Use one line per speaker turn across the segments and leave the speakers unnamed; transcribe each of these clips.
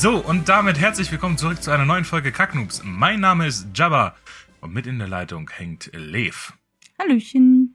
So, und damit herzlich willkommen zurück zu einer neuen Folge Kacknoobs. Mein Name ist Jabba und mit in der Leitung hängt Lev.
Hallöchen.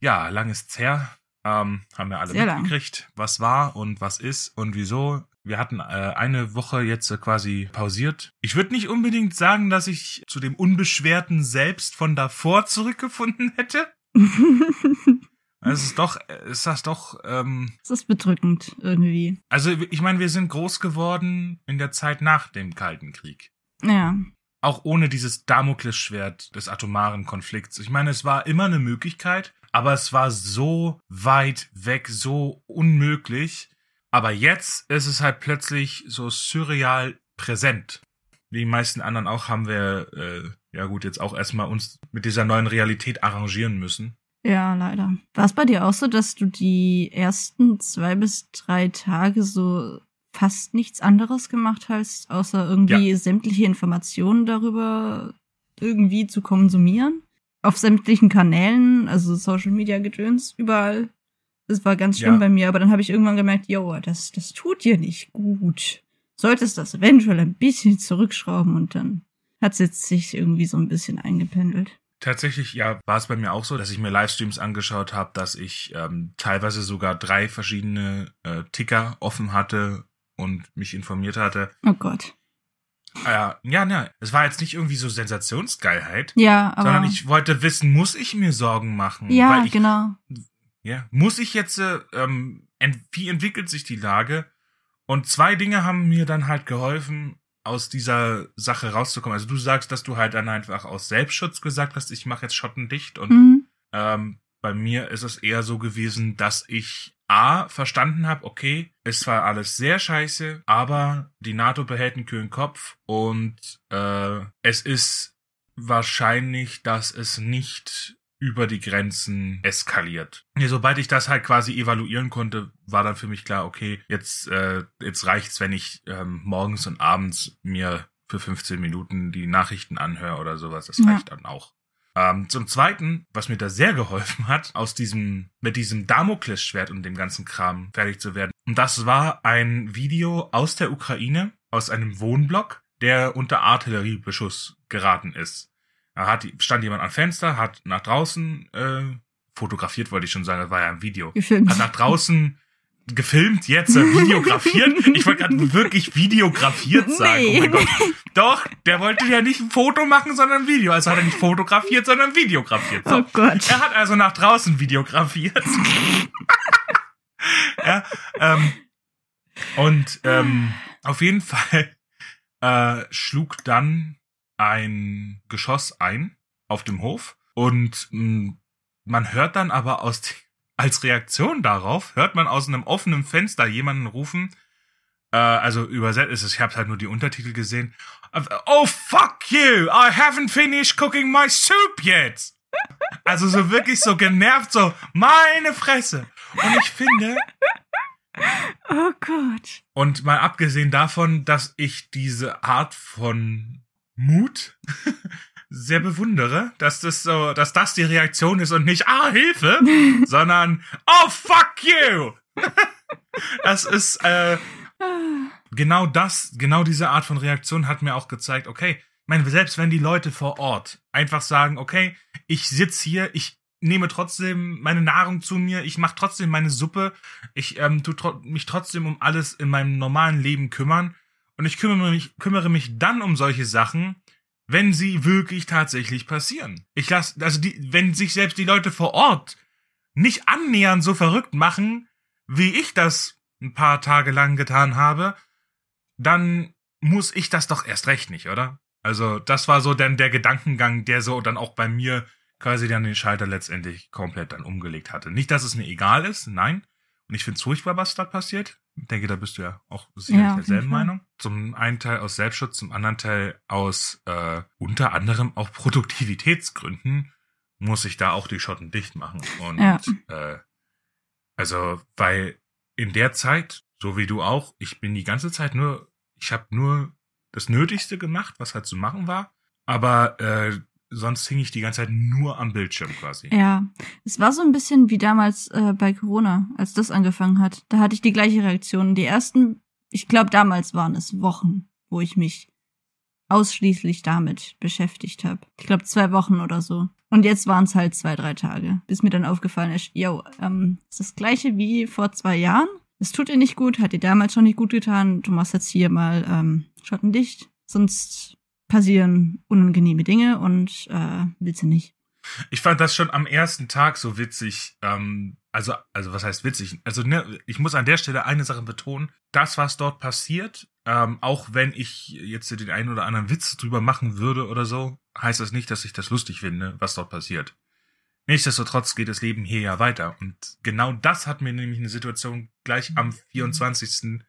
Ja, lang ist's her. Ähm, haben wir alle
Sehr lang.
mitgekriegt, was war und was ist und wieso. Wir hatten äh, eine Woche jetzt äh, quasi pausiert. Ich würde nicht unbedingt sagen, dass ich zu dem unbeschwerten Selbst von davor zurückgefunden hätte. Es ist doch, ist das doch, ähm,
Es ist bedrückend irgendwie.
also ich meine, wir sind groß geworden in der Zeit nach dem Kalten Krieg.
Ja.
Auch ohne dieses Damoklesschwert des atomaren Konflikts. Ich meine, es war immer eine Möglichkeit, aber es war so weit weg, so unmöglich. Aber jetzt ist es halt plötzlich so surreal präsent. Wie die meisten anderen auch haben wir, äh, ja gut, jetzt auch erstmal uns mit dieser neuen Realität arrangieren müssen.
Ja, leider. War es bei dir auch so, dass du die ersten zwei bis drei Tage so fast nichts anderes gemacht hast, außer irgendwie sämtliche Informationen darüber irgendwie zu konsumieren? Auf sämtlichen Kanälen, also Social Media Gedöns, überall. Das war ganz schlimm
Ja.
bei mir, aber dann habe ich irgendwann gemerkt, yo, das, das tut dir nicht gut. Solltest das eventuell ein bisschen zurückschrauben und dann hat es jetzt sich irgendwie so ein bisschen eingependelt.
Tatsächlich, ja, war es bei mir auch so, dass ich mir Livestreams angeschaut habe, dass ich ähm, teilweise sogar drei verschiedene äh, Ticker offen hatte und mich informiert hatte.
Oh Gott.
Äh, ja, ja, es war jetzt nicht irgendwie so Sensationsgeilheit,
Ja, aber.
sondern ich wollte wissen, muss ich mir Sorgen machen?
ja,
ich,
genau.
ja, muss ich jetzt, äh, ähm, ent wie entwickelt sich die Lage? Und zwei Dinge haben mir dann halt geholfen, aus dieser Sache rauszukommen. Also du sagst, dass du halt dann einfach aus Selbstschutz gesagt hast, ich mache jetzt Schotten dicht und
Mhm.
ähm, bei mir ist es eher so gewesen, dass ich A verstanden habe, okay, es war alles sehr scheiße, aber die NATO behält einen kühlen Kopf und äh, es ist wahrscheinlich, dass es nicht über die Grenzen eskaliert. Ja, sobald ich das halt quasi evaluieren konnte, war dann für mich klar, okay, jetzt, äh, jetzt reicht's, wenn ich ähm, morgens und abends mir für 15 Minuten die Nachrichten anhöre oder sowas. Das
Ja.
reicht dann auch. Ähm, zum Zweiten, was mir da sehr geholfen hat, aus diesem, mit diesem Damoklesschwert und dem ganzen Kram fertig zu werden. Und das war ein Video aus der Ukraine, aus einem Wohnblock, der unter Artilleriebeschuss geraten ist. Da hat, stand jemand am Fenster, hat nach draußen äh, fotografiert, wollte ich schon sagen, das war ja ein Video.
Gefilmt.
Hat nach draußen gefilmt, jetzt äh, videografiert. Ich wollte gerade wirklich videografiert sagen. Oh
Nee.
mein Gott. Doch, der wollte ja nicht ein Foto machen, sondern ein Video. Also hat er nicht fotografiert, sondern videografiert. So.
Oh Gott.
Er hat also nach draußen videografiert. ja, ähm, und ähm, auf jeden Fall äh, schlug dann ein Geschoss ein auf dem Hof und mh, man hört dann aber aus als Reaktion darauf hört man aus einem offenen Fenster jemanden rufen. Äh, also übersetzt ist es, ich habe halt nur die Untertitel gesehen. Oh fuck you! I haven't finished cooking my soup yet. Also so wirklich so genervt, so meine Fresse. Und ich finde,
Oh Gott.
und mal abgesehen davon, dass ich diese Art von Mut sehr bewundere, dass das so, dass das die Reaktion ist und nicht ah Hilfe, sondern oh fuck you. das ist äh, genau das, genau diese Art von Reaktion hat mir auch gezeigt, okay, ich meine, selbst wenn die Leute vor Ort einfach sagen, okay, ich sitz hier, ich nehme trotzdem meine Nahrung zu mir, ich mache trotzdem meine Suppe, ich ähm, tu tro mich trotzdem um alles in meinem normalen Leben kümmern und ich kümmere mich, kümmere mich dann um solche Sachen, wenn sie wirklich tatsächlich passieren. Ich lasse, also die, wenn sich selbst die Leute vor Ort nicht annähernd so verrückt machen, wie ich das ein paar Tage lang getan habe, dann muss ich das doch erst recht nicht, oder? Also das war so dann der Gedankengang, der so dann auch bei mir quasi dann den Schalter letztendlich komplett dann umgelegt hatte. Nicht, dass es mir egal ist, nein. Und ich finde es furchtbar, was da passiert. Ich denke, da bist du ja auch sicherlich
Ja,
derselben. Meinung. Zum einen Teil aus Selbstschutz, zum anderen Teil aus äh, unter anderem auch Produktivitätsgründen muss ich da auch die Schotten dicht machen. Und
Ja.
äh, also, weil in der Zeit, so wie du auch, ich bin die ganze Zeit nur, ich habe nur das Nötigste gemacht, was halt zu machen war. Aber äh, sonst hing ich die ganze Zeit nur am Bildschirm quasi.
Ja, es war so ein bisschen wie damals äh, bei Corona, als das angefangen hat. Da hatte ich die gleiche Reaktion. Die ersten, ich glaube, damals waren es Wochen, wo ich mich ausschließlich damit beschäftigt habe. Ich glaube, zwei Wochen oder so. Und jetzt waren es halt zwei, drei Tage, bis mir dann aufgefallen ist, yo, ähm, ist das gleiche wie vor zwei Jahren. Es tut dir nicht gut, hat dir damals schon nicht gut getan. Du machst jetzt hier mal ähm, Schotten dicht, sonst passieren unangenehme Dinge und äh, willst du nicht.
Ich fand das schon am ersten Tag so witzig. Ähm, also, also was heißt witzig? Also, ne, ich muss an der Stelle eine Sache betonen. Das, was dort passiert, ähm, auch wenn ich jetzt den einen oder anderen Witz drüber machen würde oder so, heißt das nicht, dass ich das lustig finde, was dort passiert. Nichtsdestotrotz geht das Leben hier ja weiter. Und genau das hat mir nämlich eine Situation gleich am 24.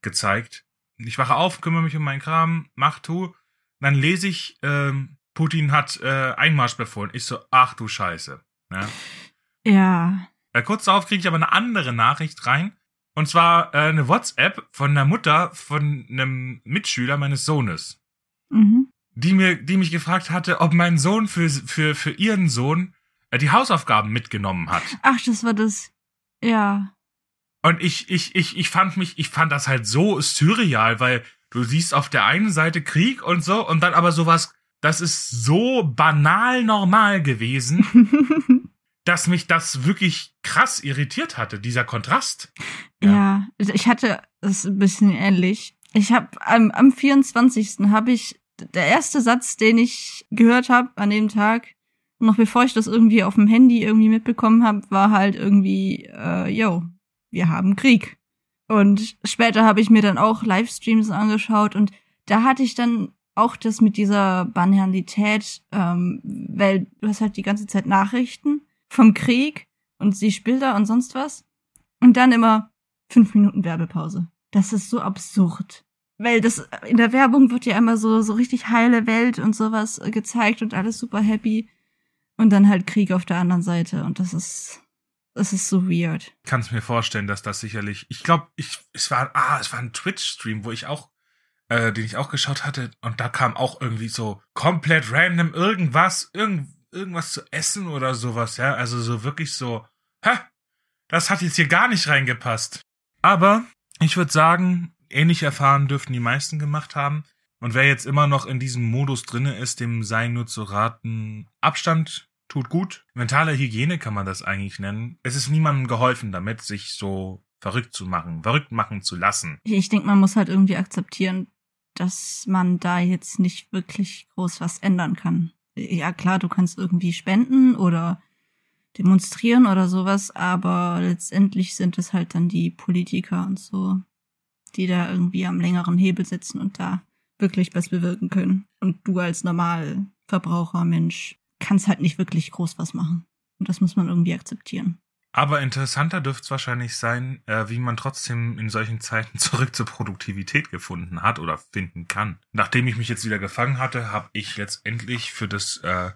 gezeigt. Ich wache auf, kümmere mich um meinen Kram, mach, tu. Dann lese ich, ähm, Putin hat äh, Einmarsch befohlen. Ich so, ach du Scheiße. Ja.
Ja,
Äh, kurz darauf kriege ich aber eine andere Nachricht rein. Und zwar äh, eine WhatsApp von der Mutter von einem Mitschüler meines Sohnes,
mhm.
die mir, die mich gefragt hatte, ob mein Sohn für, für, für ihren Sohn äh, die Hausaufgaben mitgenommen hat.
Ach, das war das. Ja.
Und ich, ich, ich, ich fand mich, ich fand das halt so surreal, weil du siehst auf der einen Seite Krieg und so und dann aber sowas, das ist so banal normal gewesen, dass mich das wirklich krass irritiert hatte, dieser Kontrast.
ja. ich hatte es ein bisschen ähnlich. Ich habe am, am 24. habe ich der erste Satz, den ich gehört habe an dem Tag, noch bevor ich das irgendwie auf dem Handy irgendwie mitbekommen habe, war halt irgendwie, äh, yo, wir haben Krieg. Und später habe ich mir dann auch Livestreams angeschaut und da hatte ich dann auch das mit dieser Banalität, ähm, weil du hast halt die ganze Zeit Nachrichten vom Krieg und siehst Bilder und sonst was. Und dann immer fünf Minuten Werbepause. Das ist so absurd. Weil das in der Werbung wird ja immer so, so richtig heile Welt und sowas gezeigt und alles super happy. Und dann halt Krieg auf der anderen Seite. Und das ist, das ist so weird.
kann es mir vorstellen, dass das sicherlich. Ich glaube, ich es war ah, es war ein Twitch-Stream, wo ich auch, äh, den ich auch geschaut hatte, und da kam auch irgendwie so komplett random irgendwas, irgend, irgendwas zu essen oder sowas, ja. Also so wirklich so, hä, das hat jetzt hier gar nicht reingepasst. Aber ich würde sagen, ähnlich erfahren dürften die meisten gemacht haben. Und wer jetzt immer noch in diesem Modus drinne ist, dem sei nur zu raten, Abstand tut gut. Mentale Hygiene kann man das eigentlich nennen. Es ist niemandem geholfen damit, sich so verrückt zu machen, verrückt machen zu lassen.
Ich, ich denke, man muss halt irgendwie akzeptieren, dass man da jetzt nicht wirklich groß was ändern kann. Ja, klar, du kannst irgendwie spenden oder demonstrieren oder sowas, aber letztendlich sind es halt dann die Politiker und so, die da irgendwie am längeren Hebel sitzen und da wirklich was bewirken können. Und du als Normalverbraucher, Mensch, kannst halt nicht wirklich groß was machen. Und das muss man irgendwie akzeptieren.
Aber interessanter dürfte es wahrscheinlich sein, äh, wie man trotzdem in solchen Zeiten zurück zur Produktivität gefunden hat oder finden kann. Nachdem ich mich jetzt wieder gefangen hatte, habe ich letztendlich für das, äh,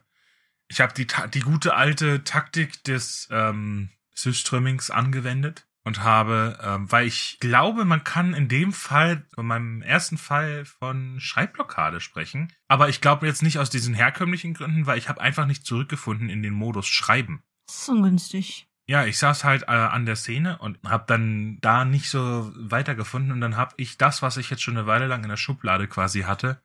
ich habe die, die gute alte Taktik des ähm, Systreamings angewendet und habe, ähm, weil ich glaube, man kann in dem Fall, von meinem ersten Fall von Schreibblockade sprechen, aber ich glaube jetzt nicht aus diesen herkömmlichen Gründen, weil ich habe einfach nicht zurückgefunden in den Modus Schreiben.
Das ist ungünstig.
Ja, ich saß halt äh, an der Szene und hab dann da nicht so weitergefunden und dann hab ich das, was ich jetzt schon eine Weile lang in der Schublade quasi hatte,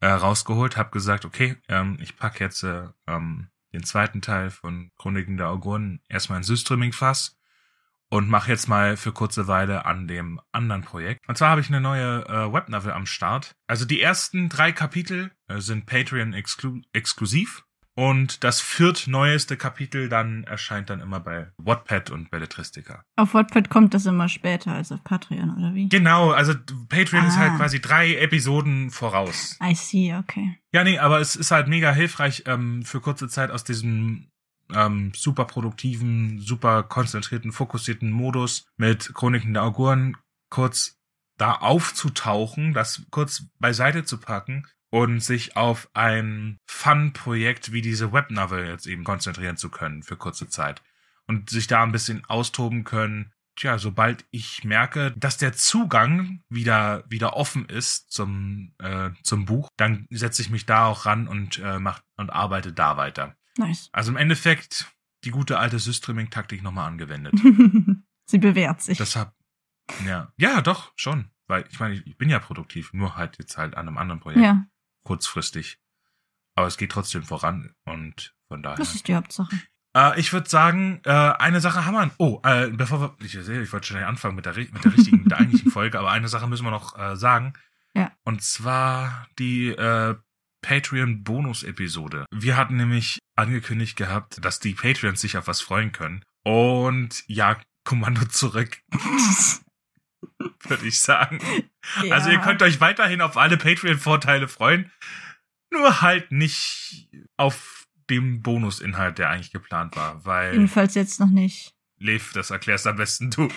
äh, rausgeholt, hab gesagt, okay, ähm, ich pack jetzt äh, ähm, den zweiten Teil von Chroniken der Auguren erstmal in Systreaming-Fass und mach jetzt mal für kurze Weile an dem anderen Projekt. Und zwar habe ich eine neue äh, Webnovel am Start. Also die ersten drei Kapitel äh, sind Patreon-exklusiv. Und das viertneueste Kapitel dann erscheint dann immer bei Wattpad und Belletristica.
Auf Wattpad kommt das immer später als auf Patreon, oder wie?
Genau, also Patreon
Ah.
ist halt quasi drei Episoden voraus.
I see, okay.
Ja, nee, aber es ist halt mega hilfreich, ähm, für kurze Zeit aus diesem ähm, super produktiven, super konzentrierten, fokussierten Modus mit Chroniken der Auguren kurz da aufzutauchen, das kurz beiseite zu packen und sich auf ein Fun-Projekt wie diese Webnovel jetzt eben konzentrieren zu können für kurze Zeit und sich da ein bisschen austoben können. Tja, sobald ich merke, dass der Zugang wieder wieder offen ist zum äh, zum Buch, dann setze ich mich da auch ran und äh, mach und arbeite da weiter.
Nice.
Also im Endeffekt die gute alte Systreaming-Taktik nochmal angewendet.
Sie bewährt sich.
Deshalb, ja, ja, doch schon, weil ich meine, ich bin ja produktiv, nur halt jetzt halt an einem anderen Projekt
ja,
kurzfristig. Aber es geht trotzdem voran und von daher.
das ist die Hauptsache.
Äh, ich würde sagen, äh, eine Sache haben wir. Oh, äh, bevor wir, ich ich wollte schnell anfangen mit der, mit der richtigen, mit der eigentlichen Folge, aber eine Sache müssen wir noch äh, sagen.
Ja.
Und zwar die äh, Patreon-Bonus-Episode. Wir hatten nämlich angekündigt gehabt, dass die Patreons sich auf was freuen können. Und ja, Kommando zurück, würde ich sagen. Also ihr
Ja.
könnt euch weiterhin auf alle Patreon-Vorteile freuen, nur halt nicht auf dem Bonusinhalt, der eigentlich geplant war, weil
Jedenfalls jetzt noch nicht.
Lev, das erklärst am besten du,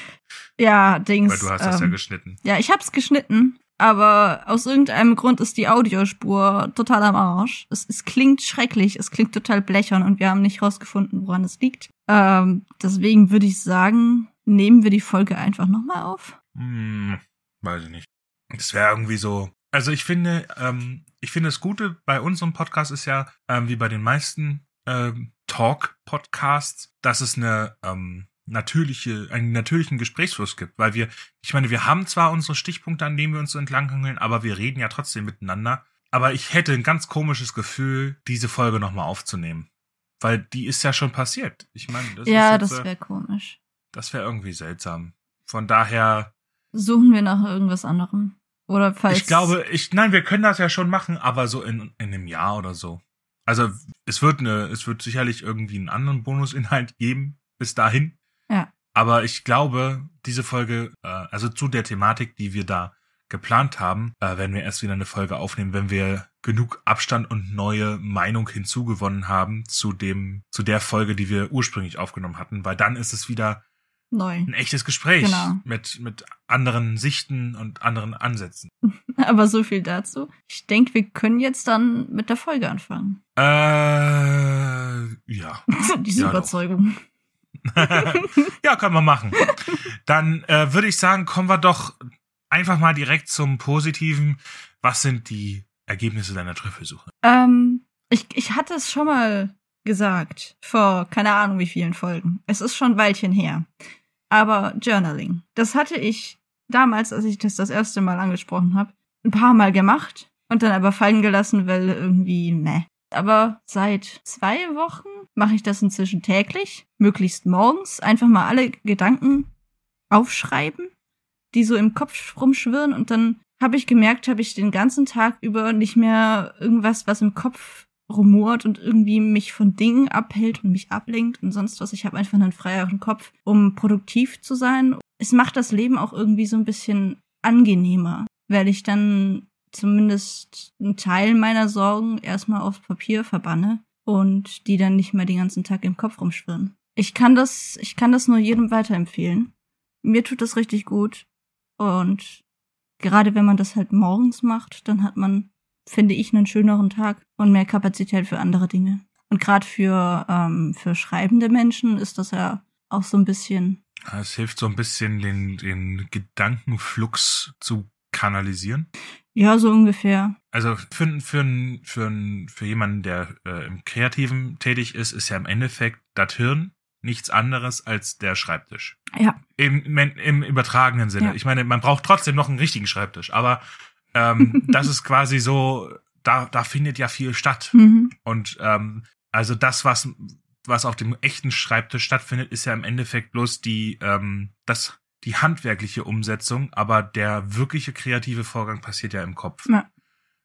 Ja, Dings.
weil du hast das ja
ähm,
geschnitten.
Ja, ich hab's geschnitten, aber aus irgendeinem Grund ist die Audiospur total am Arsch. Es, es klingt schrecklich, es klingt total blechern und wir haben nicht rausgefunden, woran es liegt. Ähm, deswegen würde ich sagen, nehmen wir die Folge einfach nochmal auf.
Hm, weiß ich nicht. Das wäre irgendwie so. Also ich finde, ähm, ich finde das Gute bei unserem Podcast ist ja, ähm, wie bei den meisten ähm, Talk-Podcasts, dass es eine ähm, natürliche, einen natürlichen Gesprächsfluss gibt. Weil wir, ich meine, wir haben zwar unsere Stichpunkte, an denen wir uns so entlanghangeln, aber wir reden ja trotzdem miteinander. Aber ich hätte ein ganz komisches Gefühl, diese Folge nochmal aufzunehmen. Weil die ist ja schon passiert. Ich meine, das
ja,
ist jetzt,
das
äh,
wäre komisch.
das wäre irgendwie seltsam. Von daher,
Suchen wir nach irgendwas anderem. Oder falls.
ich glaube, ich, nein, wir können das ja schon machen, aber so in, in einem Jahr oder so. Also, es wird eine, es wird sicherlich irgendwie einen anderen Bonusinhalt geben, bis dahin.
Ja.
Aber ich glaube, diese Folge, äh, also zu der Thematik, die wir da geplant haben, äh, werden wir erst wieder eine Folge aufnehmen, wenn wir genug Abstand und neue Meinung hinzugewonnen haben zu dem, zu der Folge, die wir ursprünglich aufgenommen hatten, weil dann ist es wieder
Neu.
ein echtes Gespräch
Genau.
mit, mit anderen Sichten und anderen Ansätzen.
Aber so viel dazu. Ich denke, wir können jetzt dann mit der Folge anfangen.
Äh, ja.
Diese
Ja.
Überzeugung.
ja, können wir machen. Dann äh, würde ich sagen, kommen wir doch einfach mal direkt zum Positiven. Was sind die Ergebnisse deiner Trüffelsuche?
Ähm, ich, ich hatte es schon mal gesagt, vor keine Ahnung wie vielen Folgen. Es ist schon ein Weilchen her. Aber Journaling, das hatte ich damals, als ich das das erste Mal angesprochen habe, ein paar Mal gemacht und dann aber fallen gelassen, weil irgendwie meh. Aber seit zwei Wochen mache ich das inzwischen täglich, möglichst morgens, einfach mal alle Gedanken aufschreiben, die so im Kopf rumschwirren und dann habe ich gemerkt, habe ich den ganzen Tag über nicht mehr irgendwas, was im Kopf rumort und irgendwie mich von Dingen abhält und mich ablenkt und sonst was. Ich habe einfach einen freieren Kopf, um produktiv zu sein. Es macht das Leben auch irgendwie so ein bisschen angenehmer, weil ich dann zumindest einen Teil meiner Sorgen erstmal aufs Papier verbanne und die dann nicht mehr den ganzen Tag im Kopf rumschwirren. Ich kann das, ich kann das nur jedem weiterempfehlen. Mir tut das richtig gut und gerade wenn man das halt morgens macht, dann hat man, finde ich, einen schöneren Tag und mehr Kapazität für andere Dinge. Und gerade für, ähm, für schreibende Menschen ist das ja auch so ein bisschen,
Es hilft so ein bisschen, den, den Gedankenflux zu kanalisieren.
ja, so ungefähr.
Also für, für, für, für jemanden, der äh, im Kreativen tätig ist, ist ja im Endeffekt das Hirn nichts anderes als der Schreibtisch.
Ja,
Im, im, im übertragenen Sinne.
Ja.
Ich meine, man braucht trotzdem noch einen richtigen Schreibtisch, aber ähm, das ist quasi so, da, da findet ja viel statt.
mhm.
Und ähm, also das, was, was auf dem echten Schreibtisch stattfindet, ist ja im Endeffekt bloß die, ähm, das, die handwerkliche Umsetzung, aber der wirkliche kreative Vorgang passiert ja im Kopf.
Ja.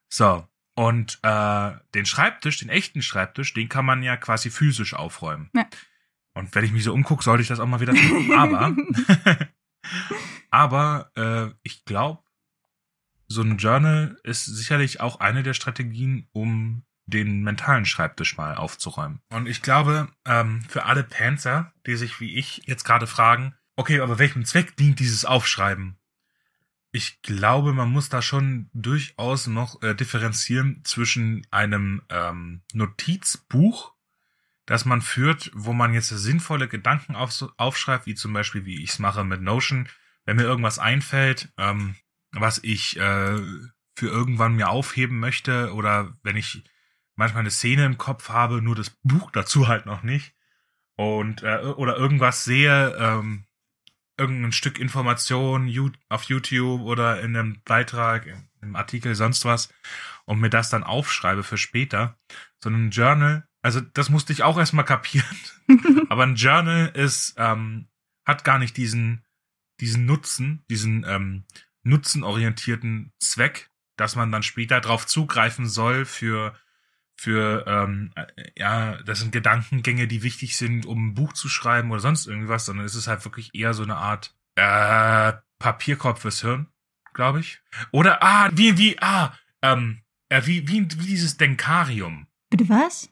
So. Und äh, den Schreibtisch, den echten Schreibtisch, den kann man ja quasi physisch aufräumen. Ja. Und wenn ich mich so umgucke, sollte ich das auch mal wieder tun. Aber, aber äh, ich glaube, so ein Journal ist sicherlich auch eine der Strategien, um den mentalen Schreibtisch mal aufzuräumen. Und ich glaube, ähm, für alle Panzer, die sich wie ich jetzt gerade fragen, okay, aber welchem Zweck dient dieses Aufschreiben? Ich glaube, man muss da schon durchaus noch äh, differenzieren zwischen einem ähm, Notizbuch, das man führt, wo man jetzt sinnvolle Gedanken auf, aufschreibt, wie zum Beispiel, wie ich es mache mit Notion, wenn mir irgendwas einfällt, ähm, was ich äh, für irgendwann mir aufheben möchte oder wenn ich manchmal eine Szene im Kopf habe, nur das Buch dazu halt noch nicht und äh, oder irgendwas sehe, ähm, irgendein Stück Information auf YouTube oder in einem Beitrag, im Artikel, sonst was und mir das dann aufschreibe für später, sondern ein Journal, also das musste ich auch erstmal kapieren, aber ein Journal ist, ähm, hat gar nicht diesen, diesen Nutzen, diesen ähm, nutzenorientierten Zweck, dass man dann später drauf zugreifen soll für für ähm, ja, das sind Gedankengänge, die wichtig sind, um ein Buch zu schreiben oder sonst irgendwas, sondern es ist halt wirklich eher so eine Art äh, Papierkorb fürs Hirn, glaube ich. Oder ah, wie wie ah, ähm, äh, wie, wie wie dieses Denkarium.
Bitte was?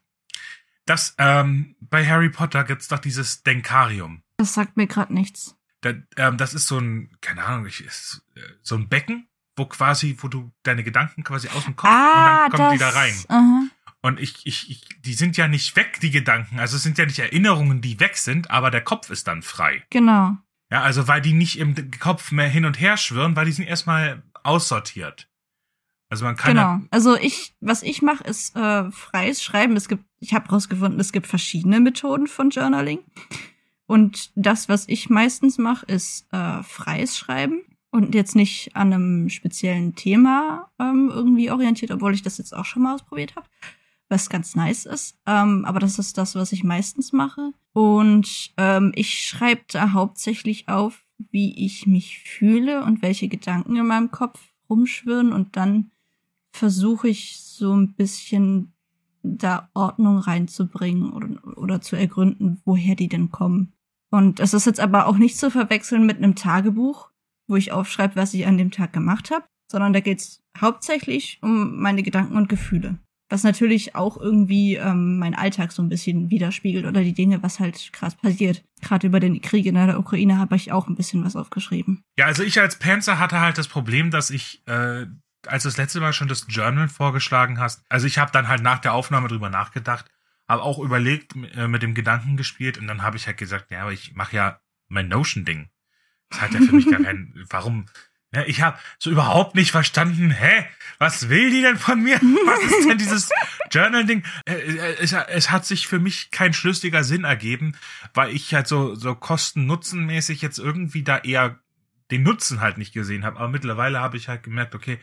Das ähm, bei Harry Potter gibt's doch dieses Denkarium.
Das sagt mir gerade nichts.
Da, ähm, das ist so ein, keine Ahnung, ich, ist, äh, so ein Becken, wo quasi, wo du deine Gedanken quasi aus dem Kopf
ah,
und dann kommen das, die da rein. Uh -huh. Und ich, ich, ich, die sind ja nicht weg, die Gedanken. Also es sind ja nicht Erinnerungen, die weg sind, aber der Kopf ist dann frei.
Genau.
Ja, also weil die nicht im Kopf mehr hin und her schwirren, weil die sind erstmal aussortiert. Also man kann.
Genau. Ja also ich, was ich mache, ist äh, freies Schreiben. Es gibt, ich habe rausgefunden, es gibt verschiedene Methoden von Journaling. Und das, was ich meistens mache, ist äh, freies Schreiben und jetzt nicht an einem speziellen Thema ähm, irgendwie orientiert, obwohl ich das jetzt auch schon mal ausprobiert habe was ganz nice ist. Ähm, aber das ist das, was ich meistens mache. Und ähm, ich schreibe da hauptsächlich auf, wie ich mich fühle und welche Gedanken in meinem Kopf rumschwirren. Und dann versuche ich so ein bisschen da Ordnung reinzubringen oder, oder zu ergründen, woher die denn kommen. Und es ist jetzt aber auch nicht zu verwechseln mit einem Tagebuch, wo ich aufschreibe, was ich an dem Tag gemacht habe, sondern da geht's hauptsächlich um meine Gedanken und Gefühle was natürlich auch irgendwie ähm, mein Alltag so ein bisschen widerspiegelt oder die Dinge, was halt krass passiert. Gerade über den Krieg in der Ukraine habe ich auch ein bisschen was aufgeschrieben.
Ja, also ich als Panzer hatte halt das Problem, dass ich, äh, als du das letzte Mal schon das Journal vorgeschlagen hast, also ich habe dann halt nach der Aufnahme drüber nachgedacht, habe auch überlegt, äh, mit dem Gedanken gespielt und dann habe ich halt gesagt, ja, aber ich mache ja mein Notion-Ding. Das hat ja für mich gar keinen, warum, ja, ich habe so überhaupt nicht verstanden, hä, was will die denn von mir? Was ist denn dieses Journal-Ding? Äh, äh, es, es, hat sich für mich kein schlüssiger Sinn ergeben, weil ich halt so, so kosten-nutzen-mäßig jetzt irgendwie da eher den Nutzen halt nicht gesehen habe. Aber mittlerweile habe ich halt gemerkt, okay,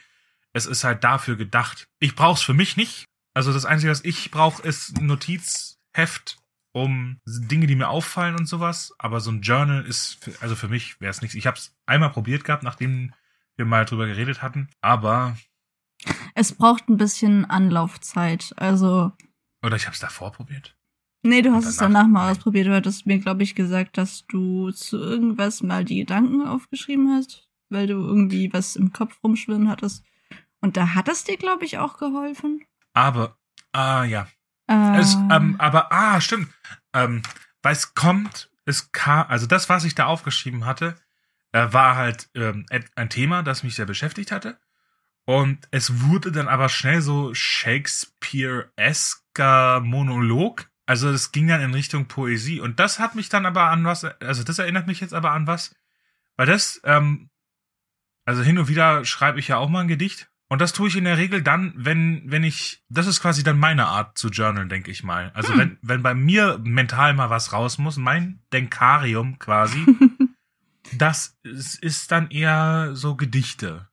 es ist halt dafür gedacht. Ich brauch's für mich nicht. Also das Einzige, was ich brauche, ist ein Notizheft um Dinge, die mir auffallen und sowas. Aber so ein Journal ist, für, also für mich wäre es nichts. Ich habe es einmal probiert gehabt, nachdem wir mal drüber geredet hatten. Aber
es braucht ein bisschen Anlaufzeit. Also
oder ich habe es davor probiert.
Nee, du hast danach, es danach mal ausprobiert. Du hattest mir, glaube ich, gesagt, dass du zu irgendwas mal die Gedanken aufgeschrieben hast, weil du irgendwie was im Kopf rumschwirren hattest. Und da hat es dir, glaube ich, auch geholfen.
Aber, ah ja, äh. Es, ähm, aber, ah, stimmt. Ähm, weil es kommt, es kam, also das, was ich da aufgeschrieben hatte, äh, war halt ähm, ein Thema, das mich sehr beschäftigt hatte. Und es wurde dann aber schnell so Shakespeare-esker Monolog. Also es ging dann in Richtung Poesie. Und das hat mich dann aber an was, also das erinnert mich jetzt aber an was. Weil das, ähm, also hin und wieder schreibe ich ja auch mal ein Gedicht. Und das tue ich in der Regel dann, wenn, wenn ich, das ist quasi dann meine Art zu journalen, denke ich mal. Also hm. wenn, wenn bei mir mental mal was raus muss, mein Denkarium quasi, das ist dann eher so Gedichte.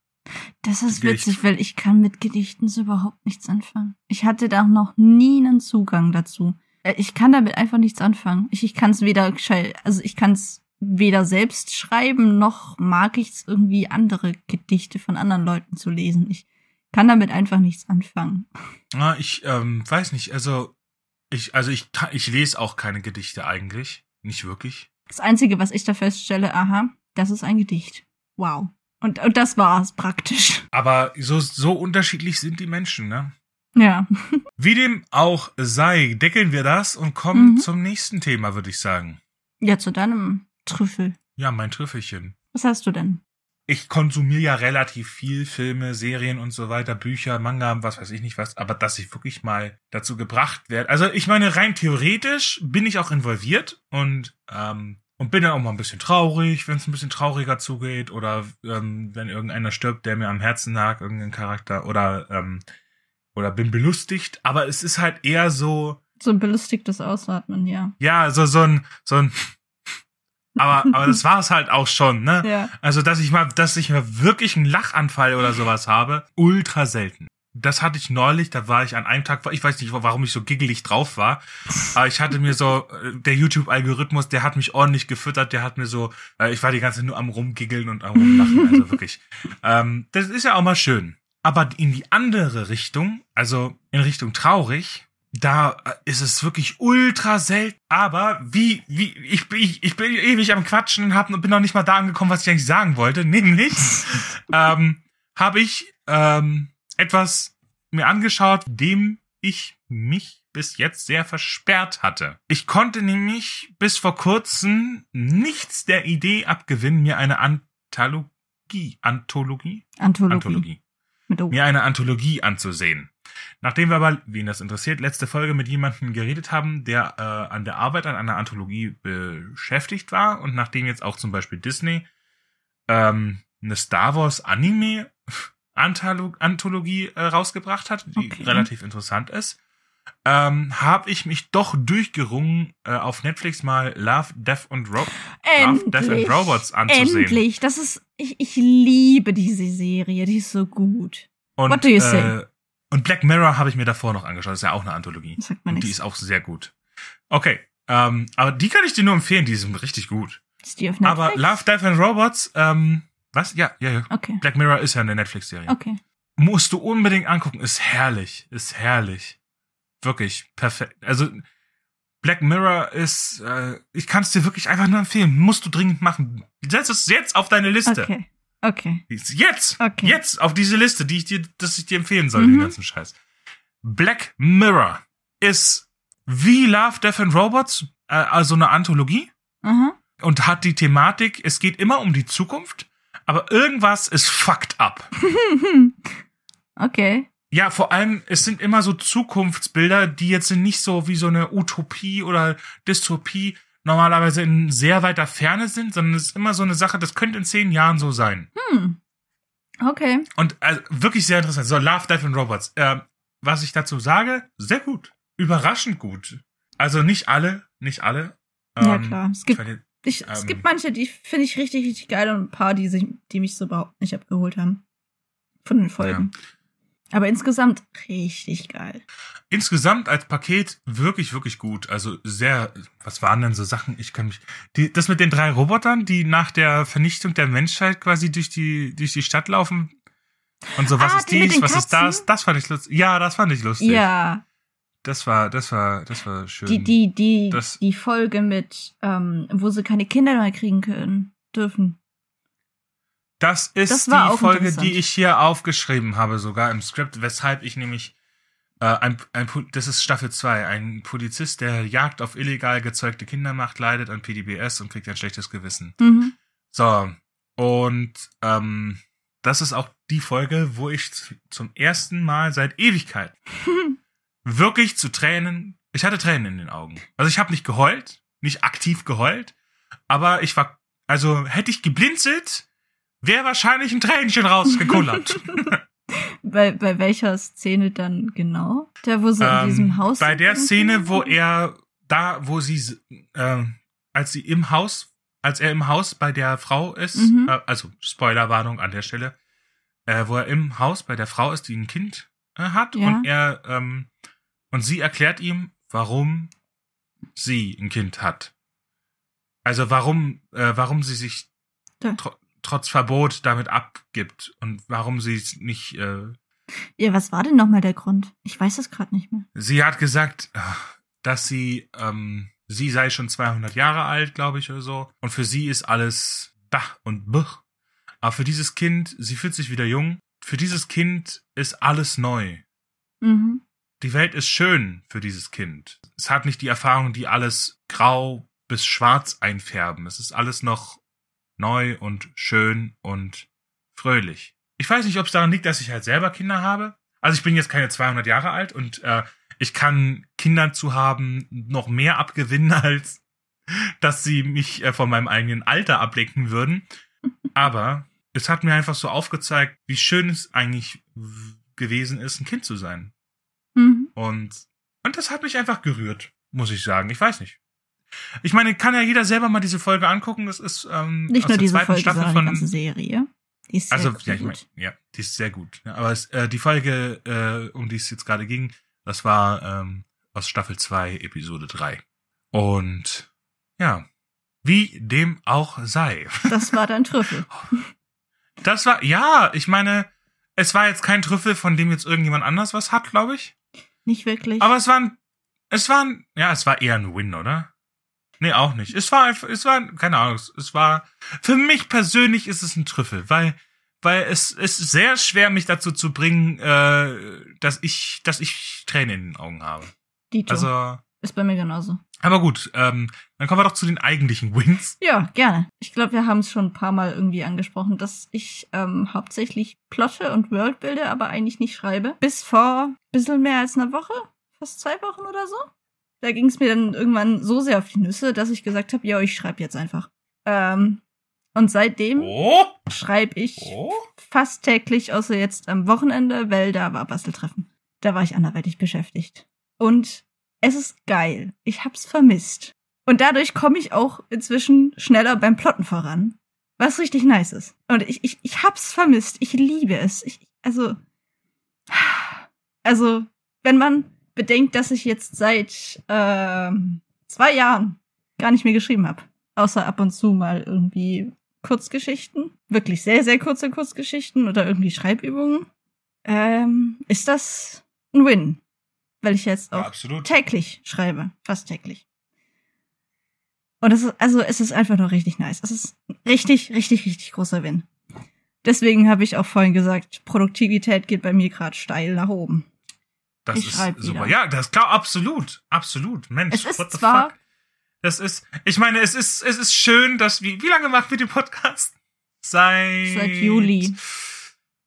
Das ist Gedicht. witzig, weil ich kann mit Gedichten so überhaupt nichts anfangen. Ich hatte da noch nie einen Zugang dazu. Äh, ich kann damit einfach nichts anfangen. Ich, ich kann es weder, also ich kann es weder selbst schreiben, noch mag ich es irgendwie andere Gedichte von anderen Leuten zu lesen. Ich kann damit einfach nichts anfangen.
Ah, ich ähm, weiß nicht, also ich, also ich, ich lese auch keine Gedichte eigentlich. Nicht wirklich.
Das Einzige, was ich da feststelle, aha, das ist ein Gedicht. Wow. Und, und das war's praktisch.
Aber so, so unterschiedlich sind die Menschen, ne?
Ja.
Wie dem auch sei, deckeln wir das und kommen mhm. zum nächsten Thema, würde ich sagen.
Ja, zu deinem Trüffel.
Ja, mein Trüffelchen.
Was hast du denn?
Ich konsumiere ja relativ viel Filme, Serien und so weiter, Bücher, Manga, was weiß ich nicht was, aber dass ich wirklich mal dazu gebracht werde. Also ich meine, rein theoretisch bin ich auch involviert und ähm, und bin dann auch mal ein bisschen traurig, wenn es ein bisschen trauriger zugeht oder ähm, wenn irgendeiner stirbt, der mir am Herzen lag, irgendein Charakter oder ähm, oder bin belustigt, aber es ist halt eher so
so ein belustigtes Ausatmen, ja.
Ja, so so ein so ein aber aber das war es halt auch schon, ne?
Ja.
Also, dass ich mal dass ich mal wirklich einen Lachanfall oder sowas habe, ultra selten. Das hatte ich neulich, da war ich an einem Tag, ich weiß nicht, warum ich so giggelig drauf war, aber ich hatte mir so, äh, der YouTube-Algorithmus, der hat mich ordentlich gefüttert, der hat mir so, äh, ich war die ganze Zeit nur am rumgiggeln und am rumlachen, also wirklich. Ähm, das ist ja auch mal schön. Aber in die andere Richtung, also in Richtung traurig, da ist es wirklich ultra selten. Aber wie, wie, ich, ich, ich bin ewig am Quatschen und hab, bin noch nicht mal da angekommen, was ich eigentlich sagen wollte. Nämlich ähm, habe ich ähm, etwas mir angeschaut, dem ich mich bis jetzt sehr versperrt hatte. Ich konnte nämlich bis vor kurzem nichts der Idee abgewinnen, mir eine Anthologie, Anthologie?
Anthologie.
Anthologie. Mir eine Anthologie anzusehen. Nachdem wir aber, wie ihn das interessiert, letzte Folge mit jemandem geredet haben, der äh, an der Arbeit an einer Anthologie beschäftigt war und nachdem jetzt auch zum Beispiel Disney ähm, eine Star Wars Anime Anthologie äh, rausgebracht hat, die okay. relativ interessant ist, ähm, habe ich mich doch durchgerungen, äh, auf Netflix mal Love, Death and, Ro Love, Death and Robots anzusehen.
Endlich, das ist, ich, ich liebe diese Serie, die ist so gut.
Und, What do you say? Äh, und Black Mirror habe ich mir davor noch angeschaut, das ist ja auch eine Anthologie.
Sagt man
und die ist auch sehr gut. Okay, ähm, aber die kann ich dir nur empfehlen, die sind richtig gut.
Ist die auf Netflix?
Aber Love, Death and Robots, ähm, was? Ja, ja, ja.
Okay.
Black Mirror ist ja eine Netflix-Serie.
Okay.
Musst du unbedingt angucken. Ist herrlich. Ist herrlich. Wirklich perfekt. Also Black Mirror ist, äh, ich kann es dir wirklich einfach nur empfehlen. Musst du dringend machen. Setz es jetzt auf deine Liste.
Okay. Okay.
Jetzt.
Okay.
Jetzt auf diese Liste, die ich dir, dass ich dir empfehlen soll, mhm. den ganzen Scheiß. Black Mirror ist wie Love, Death and Robots, äh, also eine Anthologie.
Mhm.
Und hat die Thematik, es geht immer um die Zukunft, aber irgendwas ist fucked up.
okay.
Ja, vor allem, es sind immer so Zukunftsbilder, die jetzt nicht so wie so eine Utopie oder Dystopie normalerweise in sehr weiter Ferne sind, sondern es ist immer so eine Sache, das könnte in zehn Jahren so sein.
Hm. Okay.
Und also, wirklich sehr interessant. So, Love, Death and Robots. Äh, was ich dazu sage, sehr gut. Überraschend gut. Also nicht alle, nicht alle.
Ähm, ja, klar. Es gibt, ich, ähm, es gibt manche, die finde ich richtig, richtig geil und ein paar, die, sich, die mich so überhaupt nicht abgeholt haben. Von den Folgen. Ja. Aber insgesamt richtig geil.
Insgesamt als Paket wirklich, wirklich gut. Also sehr, was waren denn so Sachen? Ich kann mich, die, das mit den drei Robotern, die nach der Vernichtung der Menschheit quasi durch die, durch die Stadt laufen und so, was ah, ist dies, was ist das? Das fand ich lustig. Ja, das fand ich lustig.
Ja.
Das war, das war, das war schön.
Die, die, die, das, die Folge mit, ähm, wo sie keine Kinder mehr kriegen können, dürfen.
Das ist das die Folge, die ich hier aufgeschrieben habe, sogar im Skript, weshalb ich nämlich äh, ein, ein, das ist Staffel 2, ein Polizist, der Jagd auf illegal gezeugte Kinder macht, leidet an PDBS und kriegt ein schlechtes Gewissen.
Mhm.
So, und ähm, das ist auch die Folge, wo ich zum ersten Mal seit Ewigkeit wirklich zu Tränen. Ich hatte Tränen in den Augen. Also ich habe nicht geheult, nicht aktiv geheult, aber ich war, also hätte ich geblinzelt, wäre wahrscheinlich ein Tränchen rausgekullert.
bei, bei welcher Szene dann genau? Der, wo sie ähm, in diesem Haus
Bei der Szene, wo er da, wo sie, äh, als sie im Haus, als er im Haus bei der Frau ist, mhm. äh, also Spoilerwarnung an der Stelle, äh, wo er im Haus bei der Frau ist, die ein Kind äh, hat ja. und er ähm, und sie erklärt ihm, warum sie ein Kind hat. Also warum, äh, warum sie sich trotz Verbot damit abgibt und warum sie es nicht, äh,
Ja, was war denn nochmal der Grund? Ich weiß es gerade nicht mehr.
Sie hat gesagt, dass sie, ähm, sie sei schon 200 Jahre alt, glaube ich, oder so. Und für sie ist alles Dach und Buch. Aber für dieses Kind, sie fühlt sich wieder jung. Für dieses Kind ist alles neu.
Mhm.
Die Welt ist schön für dieses Kind. Es hat nicht die Erfahrung, die alles grau bis schwarz einfärben. Es ist alles noch neu und schön und fröhlich. Ich weiß nicht, ob es daran liegt, dass ich halt selber Kinder habe. Also ich bin jetzt keine 200 Jahre alt und äh, ich kann Kinder zu haben noch mehr abgewinnen, als dass sie mich äh, von meinem eigenen Alter ablenken würden. Aber es hat mir einfach so aufgezeigt, wie schön es eigentlich gewesen ist, ein Kind zu sein.
Mhm.
Und, und das hat mich einfach gerührt, muss ich sagen. Ich weiß nicht. Ich meine, kann ja jeder selber mal diese Folge angucken. Das ist ähm,
Nicht
aus
nur
der
diese
zweiten
Folge,
Staffel
sondern
von
die ganze Serie. Die ist sehr
also,
gut.
ja, ich meine, ja, die ist sehr gut. Ja, aber es, äh, die Folge, äh, um die es jetzt gerade ging, das war ähm, aus Staffel 2, Episode 3. Und ja, wie dem auch sei.
Das war dein Trüffel.
Das war, ja, ich meine, es war jetzt kein Trüffel, von dem jetzt irgendjemand anders was hat, glaube ich.
Nicht wirklich.
Aber es war ein, es war ein, ja, es war eher ein Win, oder? Nee, auch nicht. Es war einfach, es war, keine Ahnung, es- war, für mich persönlich ist es ein Trüffel, weil, weil es ist sehr schwer, mich dazu zu bringen, äh, dass ich, dass ich Tränen in den Augen habe.
Dito.
Also,
ist bei mir genauso.
aber gut, ähm, dann kommen wir doch zu den eigentlichen Wins.
Ja, gerne. Ich glaube, wir haben es schon ein paar Mal irgendwie angesprochen, dass ich ähm, hauptsächlich plotte und Worldbilde, aber eigentlich nicht schreibe. Bis vor ein bisschen mehr als einer Woche, fast zwei Wochen oder so. Da ging es mir dann irgendwann so sehr auf die Nüsse, dass ich gesagt habe, ja, ich schreibe jetzt einfach. Ähm, und seitdem
Oh,
schreibe ich
oh.
fast täglich, außer jetzt am Wochenende, weil da war Basteltreffen. Da war ich anderweitig beschäftigt. Und es ist geil. Ich hab's vermisst. Und dadurch komme ich auch inzwischen schneller beim Plotten voran. Was richtig nice ist. Und ich, ich, ich hab's vermisst. Ich liebe es. Ich, also, also, wenn man bedenkt, dass ich jetzt seit ähm, zwei Jahren gar nicht mehr geschrieben habe. Außer ab und zu mal irgendwie Kurzgeschichten. Wirklich sehr, sehr kurze Kurzgeschichten oder irgendwie Schreibübungen. Ähm, ist das ein Win. Weil ich jetzt
Ja,
auch
absolut.
täglich schreibe. Fast täglich. Und es ist, also es ist einfach nur richtig nice. Es ist ein richtig, richtig, richtig großer Win. Deswegen habe ich auch vorhin gesagt, Produktivität geht bei mir gerade steil nach oben.
Das
Ich
ist super.
wieder.
Ja, das ist klar, absolut. Absolut. Mensch,
Es ist
what the
zwar-
fuck? Das ist, ich meine, es ist, es ist schön, dass wir, wie lange machen wir den Podcast? Seit,
Seit Juli.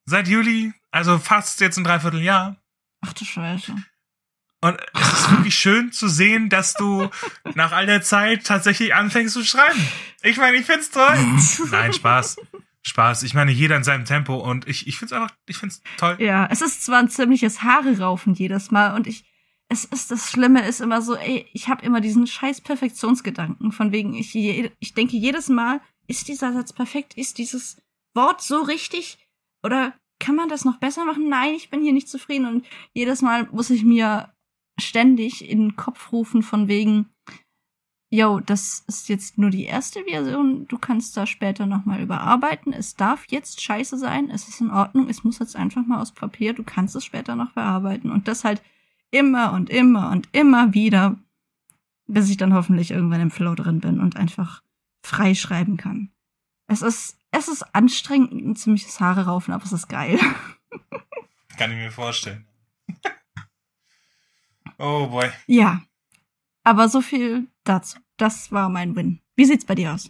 Seit Juli. Also fast jetzt ein Dreivierteljahr.
Ach du Scheiße.
Und es ist wirklich schön zu sehen, dass du nach all der Zeit tatsächlich anfängst zu schreiben. Ich meine, ich find's toll. Nein, Spaß. Spaß. Ich meine, jeder in seinem Tempo und ich, ich find's einfach, ich find's toll.
Ja, es ist zwar ein ziemliches Haare raufen jedes Mal und ich, es ist das Schlimme ist immer so, ey, ich habe immer diesen scheiß Perfektionsgedanken von wegen ich ich denke jedes Mal, ist dieser Satz perfekt, ist dieses Wort so richtig oder kann man das noch besser machen? Nein, ich bin hier nicht zufrieden und jedes Mal muss ich mir ständig in den Kopf rufen von wegen Yo, das ist jetzt nur die erste Version. Du kannst da später nochmal überarbeiten. Es darf jetzt scheiße sein. Es ist in Ordnung. Es muss jetzt einfach mal aus Papier. Du kannst es später noch bearbeiten. Und das halt immer und immer und immer wieder, bis ich dann hoffentlich irgendwann im Flow drin bin und einfach frei schreiben kann. Es ist, es ist anstrengend, ein ziemliches Haare raufen, aber es ist geil.
Kann ich mir vorstellen. oh boy.
Ja. Aber so viel dazu. Das war mein Win. Wie sieht's bei dir aus?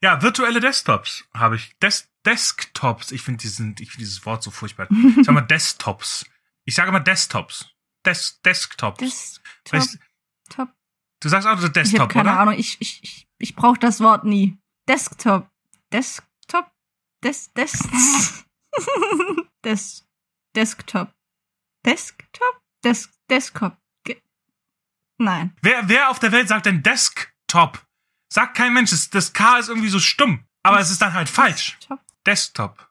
Ja, virtuelle Desktops habe ich. Des Desktops. Ich finde diesen, ich finde dieses Wort so furchtbar. Ich sag mal Desktops. Ich sage mal Desktops. Des Desktops.
Desktop,
Weißt- du sagst auch so
Ich
Desktop,
keine
oder?
Ahnung. Ich, ich, ich, ich brauche das Wort nie. Desktop. Desktop. Des, des, des, Desktop. Desktop? Des, Desktop. Nein.
Wer, wer auf der Welt sagt denn Desktop? Sagt kein Mensch. Das, das K ist irgendwie so stumm. Aber es ist dann halt falsch.
Desktop.
Desktop.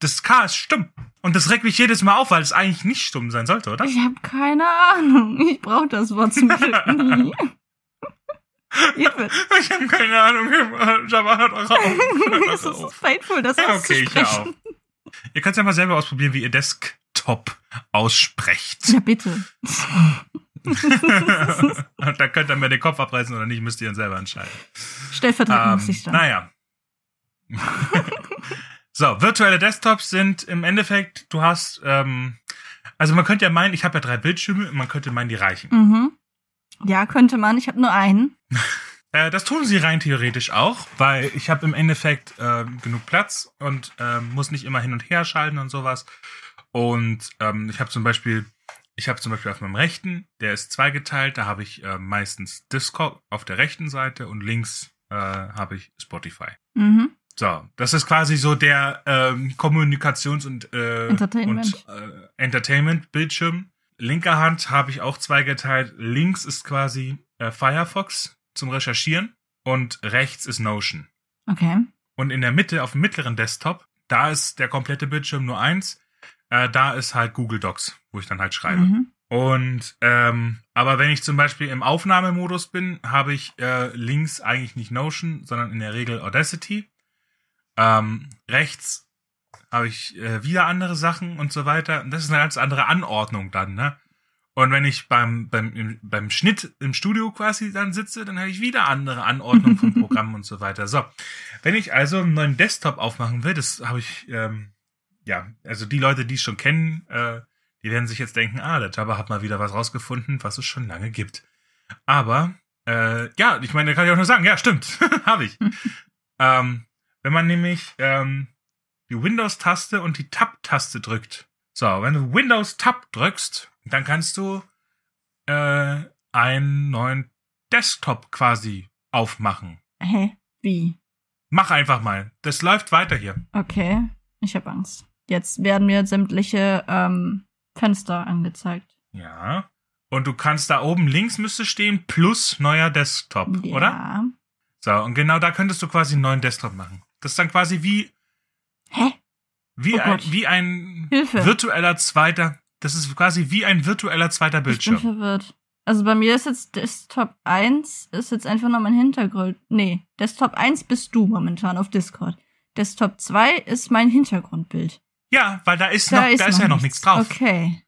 Das K ist stumm. Und das regt mich jedes Mal auf, weil es eigentlich nicht stumm sein sollte, oder?
Ich habe keine Ahnung. Ich brauche das Wort zum Glück nie.
Ich habe keine Ahnung. Jabba, hört eure. Hört
Es
eure
ist painful, das
Ja, okay, ich
auszusprechen.
Ihr könnt ja mal selber ausprobieren, wie ihr Desktop aussprecht.
Ja, bitte.
Und da könnt ihr mir den Kopf abreißen oder nicht, müsst ihr dann selber entscheiden.
Stellvertretend
Ähm,
muss ich dann.
naja. so, virtuelle Desktops sind im Endeffekt, du hast, ähm, also man könnte ja meinen, ich habe ja drei Bildschirme, man könnte meinen, die reichen.
Mhm. Ja, könnte man. Ich habe nur einen.
Äh, das tun sie rein theoretisch auch, weil ich habe im Endeffekt äh, genug Platz und ähm, muss nicht immer hin und her schalten und sowas. Und ähm, ich habe zum Beispiel, ich habe zum Beispiel auf meinem rechten, der ist zweigeteilt, da habe ich äh, meistens Discord auf der rechten Seite und links äh, habe ich Spotify.
Mhm.
So, das ist quasi so der ähm, Kommunikations- und, äh,
Entertainment.
und äh, Entertainment-Bildschirm. Linker Hand habe ich auch zweigeteilt. Links ist quasi äh, Firefox zum Recherchieren und rechts ist Notion.
Okay.
Und in der Mitte, auf dem mittleren Desktop, da ist der komplette Bildschirm nur eins. Äh, da ist halt Google Docs, wo ich dann halt schreibe.
Mhm.
Und ähm, aber wenn ich zum Beispiel im Aufnahmemodus bin, habe ich äh, links eigentlich nicht Notion, sondern in der Regel Audacity. Ähm, rechts habe ich äh, wieder andere Sachen und so weiter. Und das ist eine ganz andere Anordnung dann, ne? Und wenn ich beim, beim, im, beim Schnitt im Studio quasi dann sitze, dann habe ich wieder andere Anordnung vom Programm und so weiter. So, wenn ich also einen neuen Desktop aufmachen will, das habe ich, ähm, ja, also die Leute, die es schon kennen, äh, die werden sich jetzt denken, ah, der Jabba hat mal wieder was rausgefunden, was es schon lange gibt. Aber, äh, ja, ich meine, da kann ich auch nur sagen, ja, stimmt, habe ich. ähm, wenn man nämlich ähm, die Windows-Taste und die Tab-Taste drückt. So, wenn du Windows-Tab drückst, dann kannst du äh, einen neuen Desktop quasi aufmachen.
Hä? Wie?
Mach einfach mal. Das läuft weiter hier.
Okay. Ich habe Angst. Jetzt werden mir sämtliche ähm, Fenster angezeigt.
Ja. Und du kannst da oben links müsste stehen plus neuer Desktop,
ja.
oder? So, und genau da könntest du quasi einen neuen Desktop machen. Das ist dann quasi wie,
Hä?
wie,
Oh
ein, wie ein
Hilfe.
virtueller zweiter, das ist quasi wie ein virtueller zweiter
Ich bin
Bildschirm.
verwirrt. Also bei mir ist jetzt Desktop 1 ist jetzt einfach nur mein Hintergrund. Nee, Desktop 1 bist du momentan auf Discord. Desktop 2 ist mein Hintergrundbild.
Ja, weil da ist noch, da ist, ja noch nichts drauf.
Okay.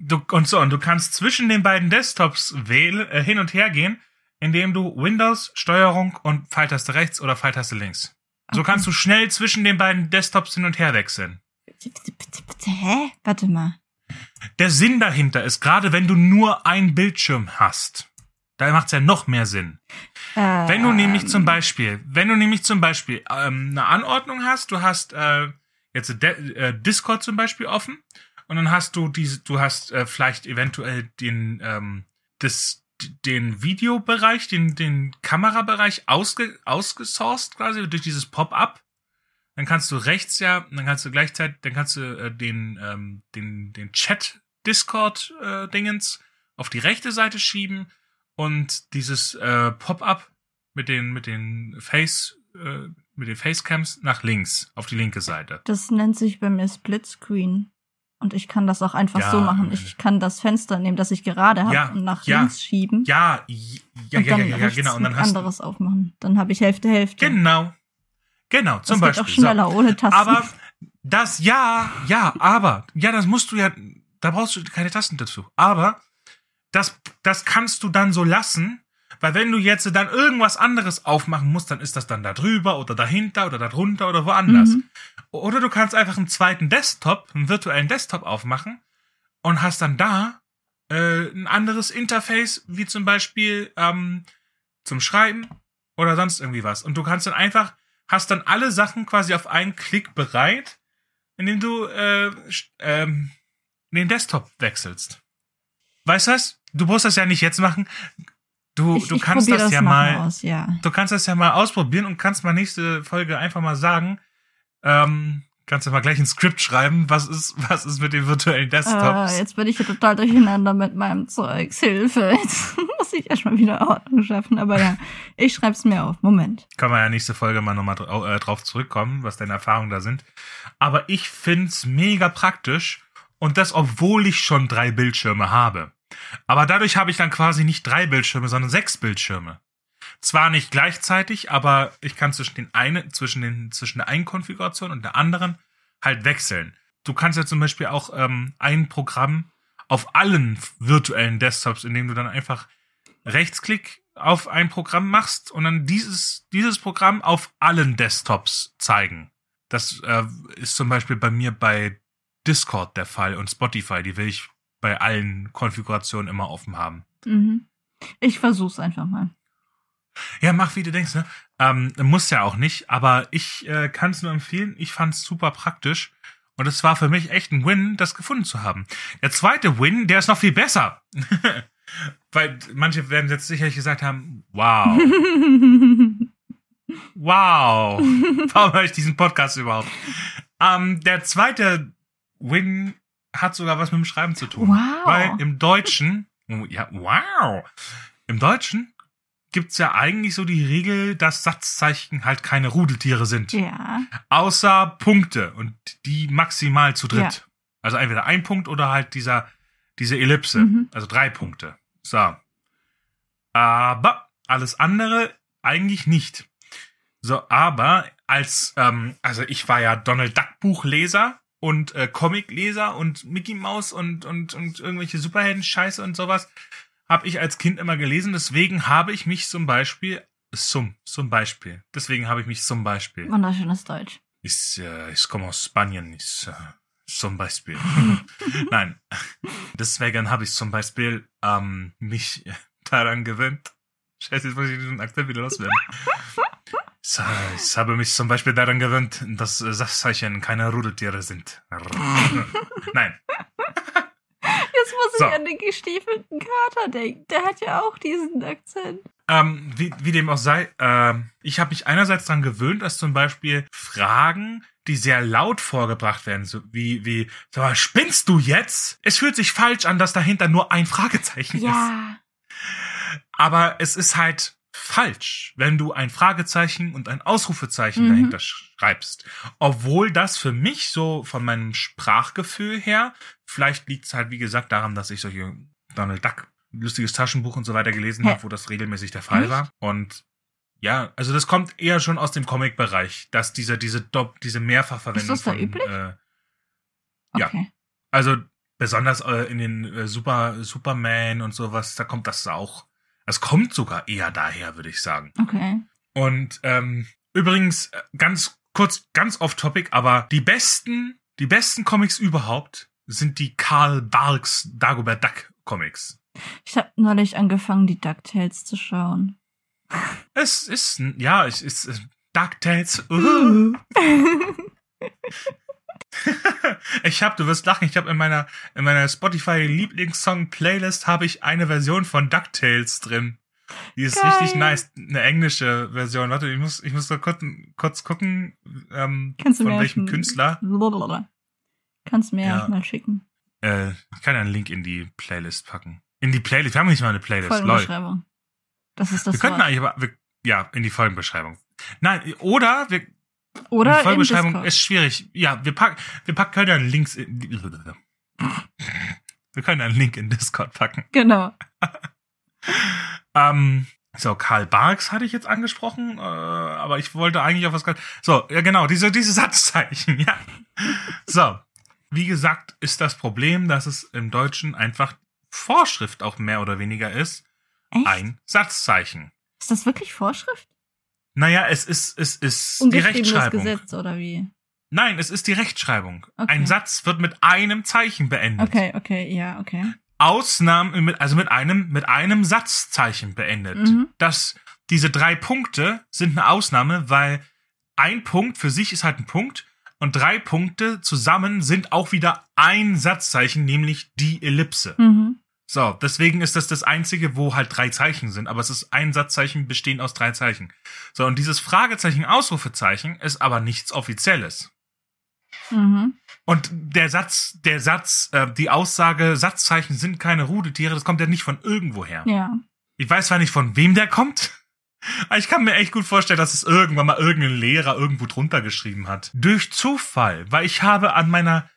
Du, und so, und du kannst zwischen den beiden Desktops wählen, äh, hin und her gehen, indem du Windows, Steuerung und Pfeiltaste rechts oder Pfeiltaste links. So
Okay.
kannst du schnell zwischen den beiden Desktops hin und her wechseln.
Bitte, bitte, bitte, bitte, hä? Warte mal.
Der Sinn dahinter ist, gerade wenn du nur einen Bildschirm hast, da macht's ja noch mehr Sinn.
Äh,
Wenn du nämlich zum Beispiel, wenn du nämlich zum Beispiel ähm, eine Anordnung hast, du hast äh, jetzt De äh, Discord zum Beispiel offen und dann hast du diese, du hast äh, vielleicht eventuell den ähm, das, den Videobereich, den den Kamerabereich ausge, ausgesourced quasi durch dieses Pop-up. Dann kannst du rechts ja, dann kannst du gleichzeitig, dann kannst du äh, den ähm, den den Chat Discord äh, Dingens auf die rechte Seite schieben und dieses äh, Pop-up mit den mit den Face äh, mit den Facecams nach links auf die linke Seite.
Das nennt sich bei mir Split Screen. Und ich kann das auch einfach
Ja,
so machen. Ich kann das Fenster nehmen, das ich gerade habe,
Ja,
und nach
ja.
links schieben.
Ja, ja, ja,
und
ja,
dann
ja, ja, genau. Und dann hast du
anderes aufmachen. Dann habe ich Hälfte, Hälfte.
genau, genau zum
das geht
Beispiel.
auch schneller ohne Tasten.
Aber das, ja, ja, aber, ja, das musst du ja, da brauchst du keine Tasten dazu. Aber das, das kannst du dann so lassen, weil wenn du jetzt dann irgendwas anderes aufmachen musst, dann ist das dann da drüber oder dahinter oder darunter oder woanders.
Mhm.
Oder du kannst einfach einen zweiten Desktop, einen virtuellen Desktop aufmachen und hast dann da äh, ein anderes Interface, wie zum Beispiel ähm, zum Schreiben oder sonst irgendwie was. Und du kannst dann einfach, hast dann alle Sachen quasi auf einen Klick bereit, indem du äh, ähm, den Desktop wechselst. Weißt du was? Du musst das ja nicht jetzt machen. Du,
ich,
du
ich
kannst
probier
das, ja mal
Aus, ja.
du kannst das ja mal ausprobieren und kannst mal nächste Folge einfach mal sagen, ähm, kannst du mal gleich ein Skript schreiben, was ist, was ist mit den virtuellen Desktops.
Äh, jetzt bin ich hier total durcheinander mit meinem Zeugs. Hilfe. Jetzt muss ich erstmal wieder Ordnung schaffen. Aber ja, ich schreib's mir auf. Moment.
Kann man ja nächste Folge mal nochmal äh, drauf zurückkommen, was deine Erfahrungen da sind. Aber ich find's mega praktisch und das, obwohl ich schon drei Bildschirme habe. Aber dadurch habe ich dann quasi nicht drei Bildschirme, sondern sechs Bildschirme. Zwar nicht gleichzeitig, aber ich kann zwischen den einen, zwischen den, zwischen der einen Konfiguration und der anderen halt wechseln. Du kannst ja zum Beispiel auch ähm, ein Programm auf allen virtuellen Desktops, indem du dann einfach Rechtsklick auf ein Programm machst und dann dieses, dieses Programm auf allen Desktops zeigen. Das äh, ist zum Beispiel bei mir bei Discord der Fall und Spotify, die will ich bei allen Konfigurationen immer offen haben.
Mhm. Ich versuch's einfach mal.
Ja, mach wie du denkst, ne? Ähm, muss ja auch nicht, aber ich äh, kann es nur empfehlen. Ich fand's super praktisch. Und es war für mich echt ein Win, das gefunden zu haben. Der zweite Win, der ist noch viel besser. Weil manche werden jetzt sicherlich gesagt haben, wow. wow. Warum höre ich diesen Podcast überhaupt? Ähm, der zweite Win hat sogar was mit dem Schreiben zu tun.
Wow.
Weil im Deutschen, oh, ja, wow. Im Deutschen gibt's ja eigentlich so die Regel, dass Satzzeichen halt keine Rudeltiere sind.
Ja.
Außer Punkte und die maximal zu dritt.
Ja.
Also entweder ein Punkt oder halt dieser, diese Ellipse.
Mhm.
Also drei Punkte. So. Aber alles andere eigentlich nicht. So, aber als, ähm, also ich war ja Donald Duck Buchleser und äh, Comicleser und Mickey Mouse und, und, und irgendwelche Superhelden-Scheiße und sowas habe ich als Kind immer gelesen. Deswegen habe ich mich zum Beispiel, zum, zum Beispiel, deswegen habe ich mich zum Beispiel,
Wunderschönes Deutsch.
ist, äh, ich komme aus Spanien, ist, äh, zum Beispiel. Nein, deswegen habe ich zum Beispiel ähm, mich daran gewöhnt. Scheiße, jetzt muss ich diesen Akzent wieder loswerden. Ich habe mich zum Beispiel daran gewöhnt, dass Satzzeichen keine Rudeltiere sind. Nein.
Jetzt muss ich
So.
an den gestiefelten Kater denken. Der hat ja auch diesen Akzent.
Ähm, wie, wie dem auch sei, ähm, ich habe mich einerseits daran gewöhnt, dass zum Beispiel Fragen, die sehr laut vorgebracht werden, so wie, wie, sag mal, spinnst du jetzt? Es fühlt sich falsch an, dass dahinter nur ein Fragezeichen ist.
Ja.
Aber es ist halt falsch, wenn du ein Fragezeichen und ein Ausrufezeichen
Mhm.
dahinter schreibst. Obwohl das für mich so von meinem Sprachgefühl her, vielleicht liegt es halt, wie gesagt, daran, dass ich solche Donald Duck, lustiges Taschenbuch und so weiter gelesen habe, wo das regelmäßig der Fall
Echt?
war. Und ja, also das kommt eher schon aus dem Comic-Bereich, dass diese, diese, Dopp- diese Mehrfachverwendung
Ist das da
von,
üblich?
äh, Ja.
Okay.
also besonders äh, in den äh, Super Superman und sowas, da kommt das auch. Es kommt sogar eher daher, würde ich sagen.
Okay.
Und ähm, übrigens äh, ganz kurz, ganz off Topic, aber die besten, die besten Comics überhaupt sind die Karl Barks Dagobert Duck Comics.
Ich habe neulich angefangen, die DuckTales zu schauen.
Es ist, ja, es ist äh, DuckTales. Uh. ich habe, du wirst lachen, ich habe in meiner in meiner Spotify Lieblingssong Playlist habe ich eine Version von DuckTales drin. Die ist
Geil.
richtig nice, eine englische Version. Warte, ich muss ich muss da kurz, kurz gucken, ähm,
Kannst du
von
mir
welchem Künstler.
Blablabla. Kannst du mir
Ja.
mal schicken.
Äh, ich kann einen Link in die Playlist packen. In die Playlist. Wir haben nicht mal eine Playlist. Lol.
Folgenbeschreibung. Das ist das
Wir könnten
Wort.
eigentlich aber wir, ja in die Folgenbeschreibung. Nein, oder wir
Oder
die
Discord.
ist schwierig. Ja, wir packen, wir packen können ja einen Links in, wir können einen Link in Discord packen.
Genau.
Ähm, so, Karl Barks hatte ich jetzt angesprochen, äh, aber ich wollte eigentlich auf was ganz, so, ja genau, diese, diese Satzzeichen, ja. So, wie gesagt, ist das Problem, dass es im Deutschen einfach Vorschrift auch mehr oder weniger ist,
Echt?
ein Satzzeichen.
Ist das wirklich Vorschrift?
Naja, es ist, es ist die Rechtschreibung.
Gesetz oder wie?
Nein, es ist die Rechtschreibung.
Okay.
Ein Satz wird mit einem Zeichen beendet.
Okay, okay, ja, okay.
Ausnahmen, mit, also mit einem, mit einem Satzzeichen beendet.
Mhm.
Das, diese drei Punkte sind eine Ausnahme, weil ein Punkt für sich ist halt ein Punkt und drei Punkte zusammen sind auch wieder ein Satzzeichen, nämlich die Ellipse.
Mhm.
So, deswegen ist das das einzige, wo halt drei Zeichen sind, aber es ist ein Satzzeichen bestehend aus drei Zeichen. So, und dieses Fragezeichen, Ausrufezeichen ist aber nichts Offizielles.
Mhm.
Und der Satz, der Satz, äh, die Aussage, Satzzeichen sind keine Rudeltiere, das kommt ja nicht von irgendwoher.
Ja.
Ich weiß zwar nicht, von wem der kommt, aber ich kann mir echt gut vorstellen, dass es irgendwann mal irgendein Lehrer irgendwo drunter geschrieben hat. Durch Zufall, weil ich habe an meiner,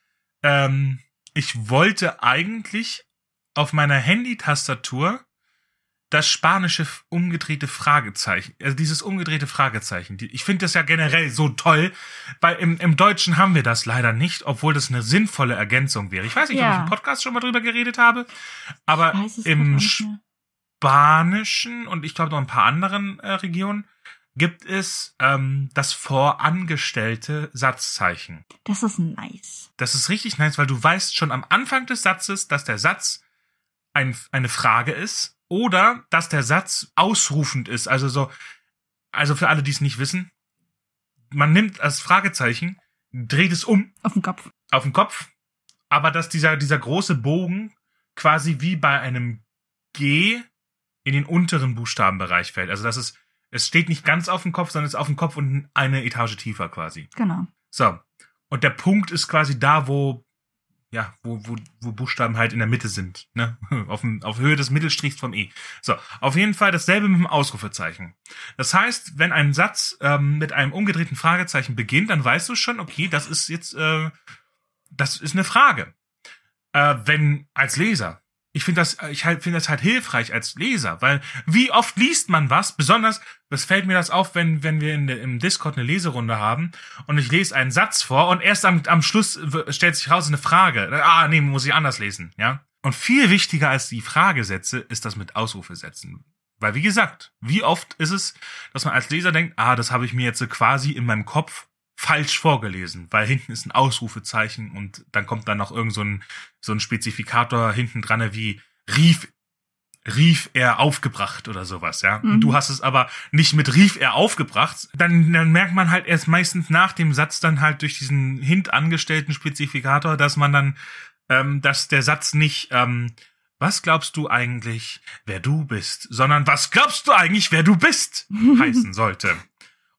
ähm, ich wollte eigentlich auf meiner Handy-Tastatur das spanische umgedrehte Fragezeichen, also dieses umgedrehte Fragezeichen. Ich finde das ja generell so toll, weil im, im Deutschen haben wir das leider nicht, obwohl das eine sinnvolle Ergänzung wäre. Ich weiß nicht, ja. ob ich im Podcast schon mal drüber geredet habe, aber im Spanischen und ich glaube noch ein paar anderen äh, Regionen gibt es ähm, das vorangestellte Satzzeichen.
Das ist nice.
Das ist richtig nice, weil du weißt schon am Anfang des Satzes, dass der Satz ein, eine Frage ist oder dass der Satz ausrufend ist. Also so, also für alle, die es nicht wissen, man nimmt das Fragezeichen, dreht es um.
Auf den Kopf.
Auf den Kopf. Aber dass dieser, dieser große Bogen quasi wie bei einem G in den unteren Buchstabenbereich fällt. Also dass es es steht nicht ganz auf dem Kopf, sondern es ist auf dem Kopf und eine Etage tiefer quasi.
Genau.
So. Und der Punkt ist quasi da, wo, ja, wo, wo, wo Buchstaben halt in der Mitte sind, ne? Auf, dem, auf Höhe des Mittelstrichs vom E. So, auf jeden Fall dasselbe mit dem Ausrufezeichen. Das heißt, wenn ein Satz ähm, mit einem umgedrehten Fragezeichen beginnt, dann weißt du schon, okay, das ist jetzt, äh, das ist eine Frage. Äh, wenn als Leser ich finde das, ich halt, finde das halt hilfreich als Leser, weil wie oft liest man was? Besonders, das fällt mir das auf, wenn, wenn wir in im Discord eine Leserunde haben und ich lese einen Satz vor und erst am, am Schluss stellt sich raus eine Frage. Ah, nee, muss ich anders lesen, ja? Und viel wichtiger als die Fragesätze ist das mit Ausrufesätzen. Weil, wie gesagt, wie oft ist es, dass man als Leser denkt, ah, das habe ich mir jetzt quasi in meinem Kopf falsch vorgelesen, weil hinten ist ein Ausrufezeichen und dann kommt dann noch irgend so ein, so ein Spezifikator hinten dran, wie rief, rief er aufgebracht oder sowas, ja. Mhm. Und du hast es aber nicht mit rief er aufgebracht, dann, dann merkt man halt erst meistens nach dem Satz dann halt durch diesen hint angestellten Spezifikator, dass man dann, ähm, dass der Satz nicht, ähm, was glaubst du eigentlich, wer du bist, sondern was glaubst du eigentlich, wer du bist, heißen sollte.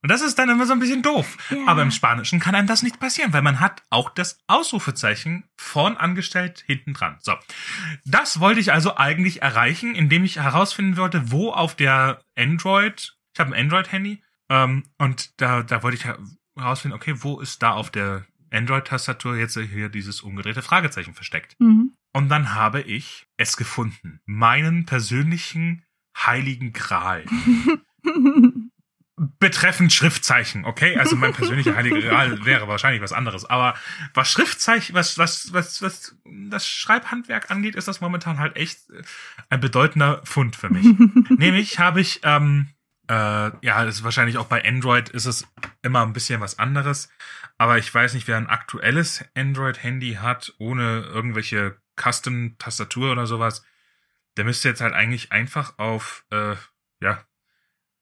Und das ist dann immer so ein bisschen doof. Ja. Aber im Spanischen kann einem das nicht passieren, weil man hat auch das Ausrufezeichen vorn angestellt hinten dran. So. Das wollte ich also eigentlich erreichen, indem ich herausfinden wollte, wo auf der Android, ich habe ein Android-Handy, ähm, und da, da wollte ich herausfinden, okay, wo ist da auf der Android-Tastatur jetzt hier dieses umgedrehte Fragezeichen versteckt? Mhm. Und dann habe ich es gefunden. Meinen persönlichen heiligen Gral. betreffend Schriftzeichen, okay? Also mein persönlicher heiliger Gral wäre wahrscheinlich was anderes, aber was Schriftzeichen, was was was was das Schreibhandwerk angeht, ist das momentan halt echt ein bedeutender Fund für mich. Nämlich habe ich ähm, äh, ja, das ist wahrscheinlich auch bei Android ist es immer ein bisschen was anderes, aber ich weiß nicht, wer ein aktuelles Android-Handy hat ohne irgendwelche Custom-Tastatur oder sowas, der müsste jetzt halt eigentlich einfach auf äh, ja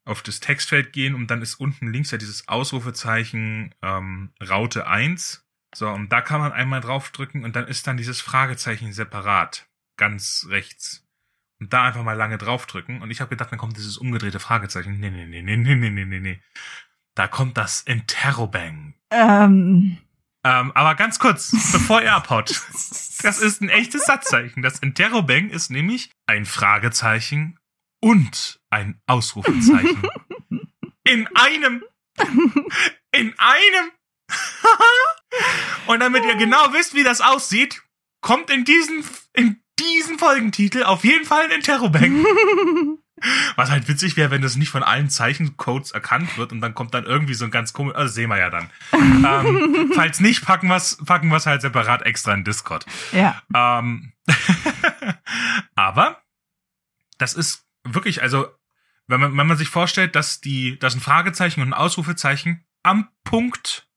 auf das Textfeld gehen und dann ist unten links ja dieses Ausrufezeichen ähm, Raute 1. So, und da kann man einmal draufdrücken und dann ist dann dieses Fragezeichen separat, ganz rechts. Und da einfach mal lange draufdrücken. Und ich habe gedacht, dann kommt dieses umgedrehte Fragezeichen. Nee, nee, nee, nee, nee, nee, nee, nee, nee. Da kommt das Interrobang. Ähm. Ähm, aber ganz kurz, bevor ihr abhaut. Das ist ein echtes Satzzeichen. Das Interrobang ist nämlich ein Fragezeichen und ein Ausrufezeichen. In einem. In einem. und damit ihr genau wisst, wie das aussieht, kommt in diesen, in diesen Folgentitel auf jeden Fall ein Interrobang. Was halt witzig wäre, wenn das nicht von allen Zeichencodes erkannt wird und dann kommt dann irgendwie so ein ganz komisch, also sehen wir ja dann. ähm, falls nicht, packen wir's, packen wir's halt separat extra in Discord.
Ja.
Ähm, aber das ist wirklich, also, wenn man, wenn man sich vorstellt, dass die, dass ein Fragezeichen und ein Ausrufezeichen am Punkt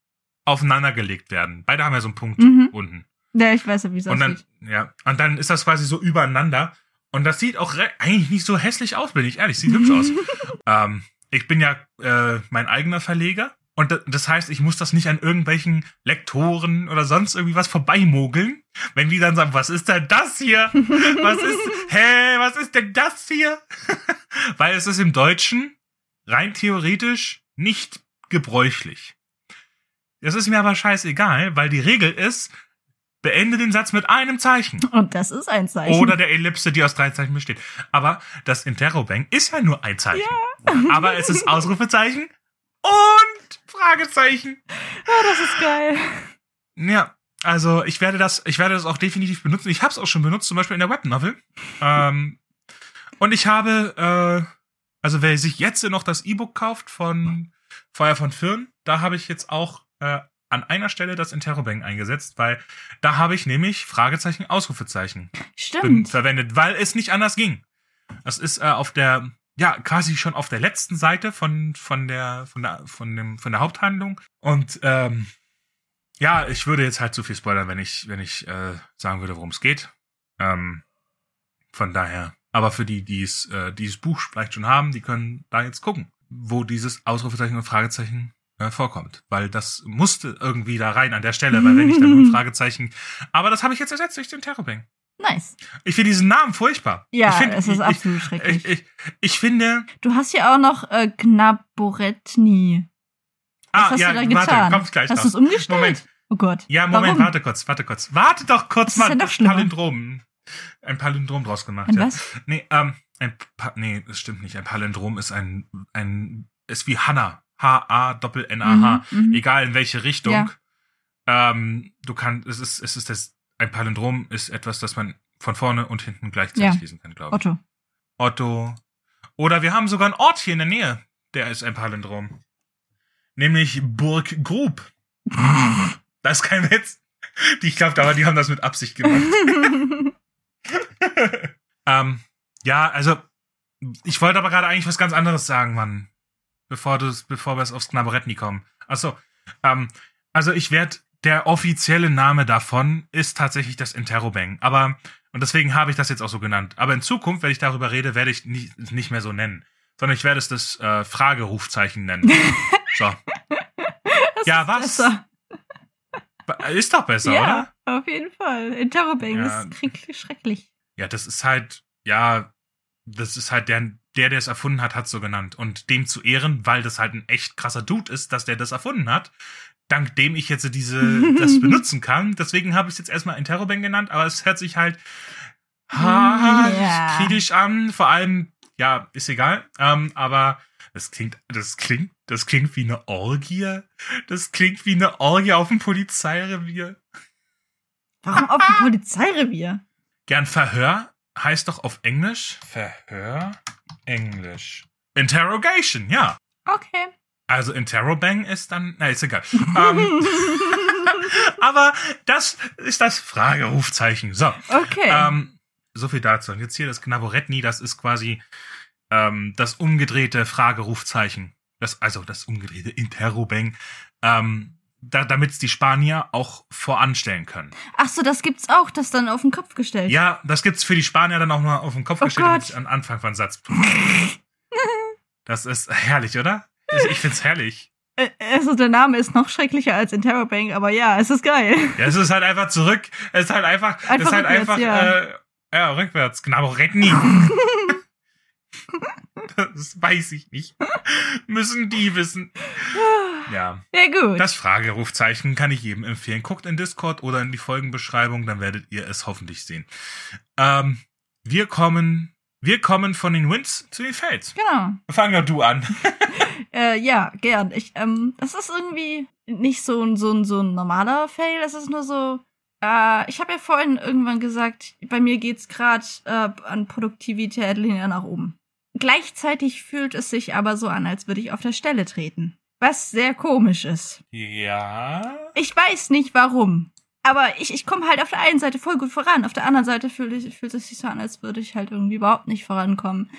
aufeinander gelegt werden. Beide haben ja so einen Punkt mhm. unten.
Ja, ich weiß ja, wie es aussieht.
Ja, und dann ist das quasi so übereinander. Und das sieht auch eigentlich nicht so hässlich aus, bin ich ehrlich. Sieht hübsch aus. ähm, ich bin ja äh, mein eigener Verleger und das heißt, ich muss das nicht an irgendwelchen Lektoren oder sonst irgendwie was vorbeimogeln. Wenn die dann sagen, was ist denn das hier? Was ist, hä, was ist denn das hier? Weil es ist im Deutschen rein theoretisch nicht gebräuchlich. Das ist mir aber scheißegal, weil die Regel ist, beende den Satz mit einem Zeichen.
Und das ist ein Zeichen.
Oder der Ellipse, die aus drei Zeichen besteht. Aber das Interrobang ist ja nur ein Zeichen. Ja. Aber es ist Ausrufezeichen und Fragezeichen.
Ah, das ist geil.
Ja, also ich werde das, ich werde das auch definitiv benutzen. Ich habe es auch schon benutzt, zum Beispiel in der Webnovel. ähm, Und ich habe, äh, also wer sich jetzt noch das E-Book kauft von Feuer von Firn, da habe ich jetzt auch äh, an einer Stelle das Interrobang eingesetzt, weil da habe ich nämlich Fragezeichen, Ausrufezeichen
Stimmt.
verwendet, weil es nicht anders ging. Das ist äh, auf der, ja, quasi schon auf der letzten Seite von, von der, von der, von dem, von der Haupthandlung. Und ähm, ja, ich würde jetzt halt zu viel spoilern, wenn ich, wenn ich äh, sagen würde, worum es geht. Ähm, von daher. Aber für die, die es, äh, dieses Buch vielleicht schon haben, die können da jetzt gucken, wo dieses Ausrufezeichen und Fragezeichen äh, vorkommt. Weil das musste irgendwie da rein an der Stelle, weil wenn ich dann nur ein Fragezeichen. Aber das habe ich jetzt ersetzt durch den Terrorbang.
Nice.
Ich finde diesen Namen furchtbar.
Ja,
find,
es ist
ich,
absolut
ich,
schrecklich.
Ich, ich, finde.
Du hast ja auch noch äh, Gnaboretni. Was
ah,
hast
ja,
du da getan?
warte, kommt gleich
hast du es umgestellt?
Moment.
Oh Gott.
Ja, Moment,
Warum?
warte kurz, warte kurz. Warte doch kurz
Das ist
mal.
ja noch schlimmer.
Palindrom. Ein Palindrom draus gemacht,
Ein
ja.
was?
Nee, ähm, ein pa nee, das stimmt nicht. Ein Palindrom ist ein, ein, ist wie Hanna. H-A-Doppel-N-A-H.
Mhm, mhm.
Egal in welche Richtung.
Ja.
Ähm, du kannst, es ist, es ist das, ein Palindrom ist etwas, das man von vorne und hinten gleichzeitig
Ja.
lesen kann, glaube ich.
Otto.
Otto. Oder wir haben sogar einen Ort hier in der Nähe. Der ist ein Palindrom. Nämlich Burg Grub. Das ist kein Witz. Ich glaube, aber die haben das mit Absicht gemacht. ähm, ja, also, ich wollte aber gerade eigentlich was ganz anderes sagen, Mann. Bevor du, bevor wir es aufs Knaberettni kommen. Achso, ähm, also ich werde, der offizielle Name davon ist tatsächlich das Interrobang. Aber, und deswegen habe ich das jetzt auch so genannt. Aber in Zukunft, wenn ich darüber rede, werde ich nicht, nicht mehr so nennen. Sondern ich werde es das äh, Fragerufzeichen nennen. so. Ja, was?
Besser.
Ist doch besser,
ja,
oder?
auf jeden Fall. Interrobang
Ja.
ist schrecklich. schrecklich.
Ja, das ist halt, ja, das ist halt der, der, der es erfunden hat, hat so genannt. Und dem zu ehren, weil das halt ein echt krasser Dude ist, dass der das erfunden hat, dank dem ich jetzt diese, das benutzen kann. Deswegen habe ich es jetzt erstmal Interrobang genannt, aber es hört sich halt ha,
Ja.
kritisch an. Vor allem, ja, ist egal. Ähm, aber das klingt, das klingt, das klingt wie eine Orgie. Das klingt wie eine Orgie auf dem Polizeirevier.
Warum auf dem Polizeirevier?
Gern Verhör heißt doch auf Englisch Verhör Englisch. Interrogation, ja.
Okay.
Also Interrobang ist dann, na, ist egal. ähm, aber das ist das Fragerufzeichen. So,
Okay.
ähm, so viel dazu. Und jetzt hier das Gnaboretni, das ist quasi ähm, das umgedrehte Fragerufzeichen. Das, also das umgedrehte Interrobang. Ähm, da, damit es die Spanier auch voranstellen können.
Ach so, das gibt's auch, das dann auf den Kopf gestellt.
Ja, das gibt's für die Spanier dann auch mal auf den Kopf
Oh
gestellt, an Anfang von Satz. Das ist herrlich, oder? Ich, find's herrlich.
Also der Name ist noch schrecklicher als Interrobang, aber ja, es ist geil.
Ja, es ist halt einfach zurück. Es ist halt einfach, es
Einfach
ist halt
rückwärts,
einfach,
ja.
äh, ja, rückwärts. Gnaboretni. das weiß ich nicht. Müssen die wissen. Ja.
Ja gut.
Das Fragerufzeichen kann ich jedem empfehlen. Guckt in Discord oder in die Folgenbeschreibung, dann werdet ihr es hoffentlich sehen. Ähm, wir kommen, wir kommen von den Wins zu den Fails.
genau.
Fang doch du an.
Äh, ja, gern. Ich, ähm, das ist irgendwie nicht so ein, so ein, so ein normaler Fail. Es ist nur so, äh, ich habe ja vorhin irgendwann gesagt, bei mir geht's gerade äh, an Produktivität linear nach oben. Gleichzeitig fühlt es sich aber so an, als würde ich auf der Stelle treten. Was sehr komisch ist.
Ja.
Ich weiß nicht warum. Aber ich, ich komme halt auf der einen Seite voll gut voran. Auf der anderen Seite fühlt, ich, fühlt es sich so an, als würde ich halt irgendwie überhaupt nicht vorankommen.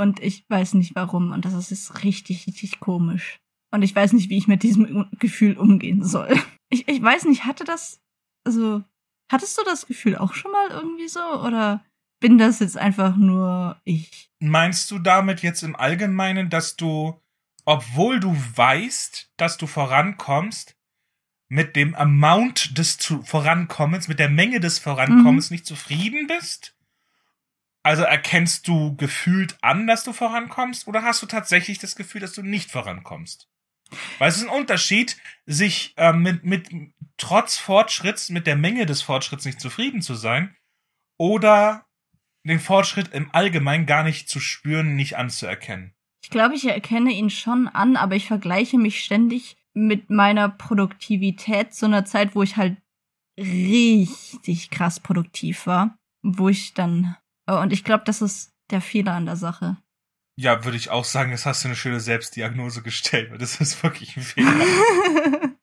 Und ich weiß nicht warum. Und das ist richtig, richtig komisch. Und ich weiß nicht, wie ich mit diesem Gefühl umgehen soll. Ich, ich weiß nicht, hatte das, also, hattest du das Gefühl auch schon mal irgendwie so? Oder bin das jetzt einfach nur ich?
Meinst du damit jetzt im Allgemeinen, dass du, obwohl du weißt, dass du vorankommst, mit dem Amount des zu Vorankommens, mit der Menge des Vorankommens nicht zufrieden bist? Also erkennst du gefühlt an, dass du vorankommst, oder hast du tatsächlich das Gefühl, dass du nicht vorankommst? Weil es ist ein Unterschied, sich äh, mit, mit trotz Fortschritts, mit der Menge des Fortschritts nicht zufrieden zu sein, oder den Fortschritt im Allgemeinen gar nicht zu spüren, nicht anzuerkennen.
Ich glaube, ich erkenne ihn schon an, aber ich vergleiche mich ständig mit meiner Produktivität zu einer Zeit, wo ich halt richtig krass produktiv war. Wo ich dann. Äh, Und ich glaube, das ist der Fehler an der Sache.
Ja, würde ich auch sagen, das hast du eine schöne Selbstdiagnose gestellt, weil das ist wirklich ein Fehler.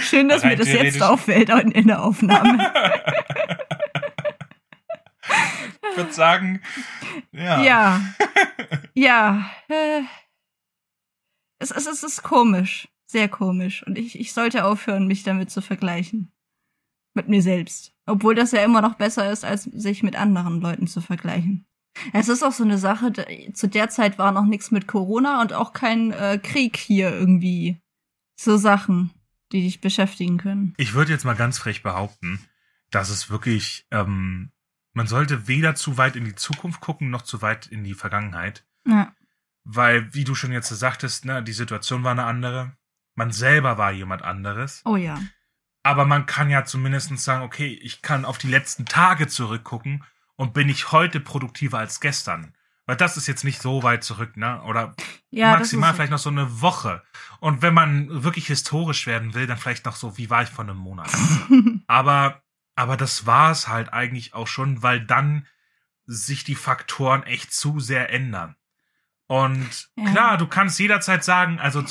Schön, dass mir das jetzt auffällt in der Aufnahme.
ich würde sagen, ja.
Ja. Ja. Äh, es, es, es ist komisch. Sehr komisch. Und ich, ich sollte aufhören, mich damit zu vergleichen. Mit mir selbst. Obwohl das ja immer noch besser ist, als sich mit anderen Leuten zu vergleichen. Es ist auch so eine Sache, zu der Zeit war noch nichts mit Corona und auch kein äh, Krieg hier irgendwie. So Sachen, die dich beschäftigen können.
Ich würde jetzt mal ganz frech behaupten, dass es wirklich, ähm, man sollte weder zu weit in die Zukunft gucken, noch zu weit in die Vergangenheit.
Ja.
Weil, wie du schon jetzt sagtest, ne, die Situation war eine andere. Man selber war jemand anderes.
Oh ja.
Aber man kann ja zumindest sagen, okay, ich kann auf die letzten Tage zurückgucken und bin ich heute produktiver als gestern. Weil das ist jetzt nicht so weit zurück, ne? Oder ja, maximal vielleicht noch so eine Woche. Und wenn man wirklich historisch werden will, dann vielleicht noch so, wie war ich vor einem Monat? aber, aber das war es halt eigentlich auch schon, weil dann sich die Faktoren echt zu sehr ändern. Und ja. klar, du kannst jederzeit sagen, also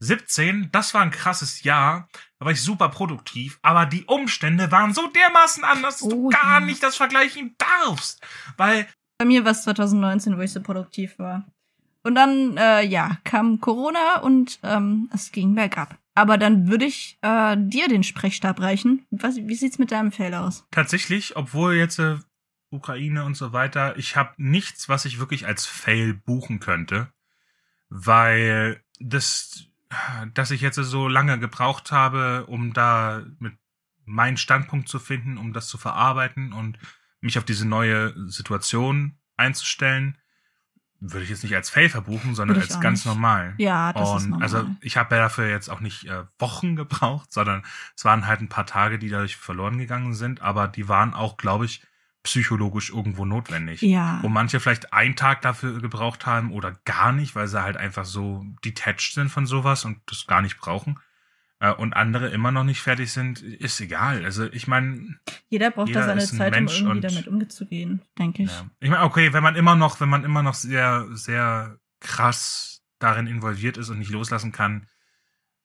2017, das war ein krasses Jahr, da war ich super produktiv, aber die Umstände waren so dermaßen anders, dass oh, du gar ja. nicht das vergleichen darfst. Weil.
Bei mir war es 2019, wo ich so produktiv war. Und dann, äh, ja, kam Corona und ähm, es ging bergab. Aber dann würde ich äh, dir den Sprechstab reichen. Was, wie sieht's mit deinem Fail aus?
Tatsächlich, obwohl jetzt äh, Ukraine und so weiter. Ich habe nichts, was ich wirklich als Fail buchen könnte, weil das, dass ich jetzt so lange gebraucht habe, um da mit meinen Standpunkt zu finden, um das zu verarbeiten und mich auf diese neue Situation einzustellen, würde ich jetzt nicht als Fail verbuchen, sondern als ganz nicht. normal.
Ja, das und ist normal.
Also ich habe ja dafür jetzt auch nicht äh, Wochen gebraucht, sondern es waren halt ein paar Tage, die dadurch verloren gegangen sind, aber die waren auch, glaube ich, psychologisch irgendwo notwendig.
Ja.
Wo manche vielleicht einen Tag dafür gebraucht haben oder gar nicht, weil sie halt einfach so detached sind von sowas und das gar nicht brauchen. Äh, und andere immer noch nicht fertig sind, ist egal. Also ich meine.
Jeder braucht jeder da seine Zeit, um irgendwie damit umzugehen, denke ich. Ja.
Ich meine, okay, wenn man immer noch, wenn man immer noch sehr, sehr krass darin involviert ist und nicht loslassen kann,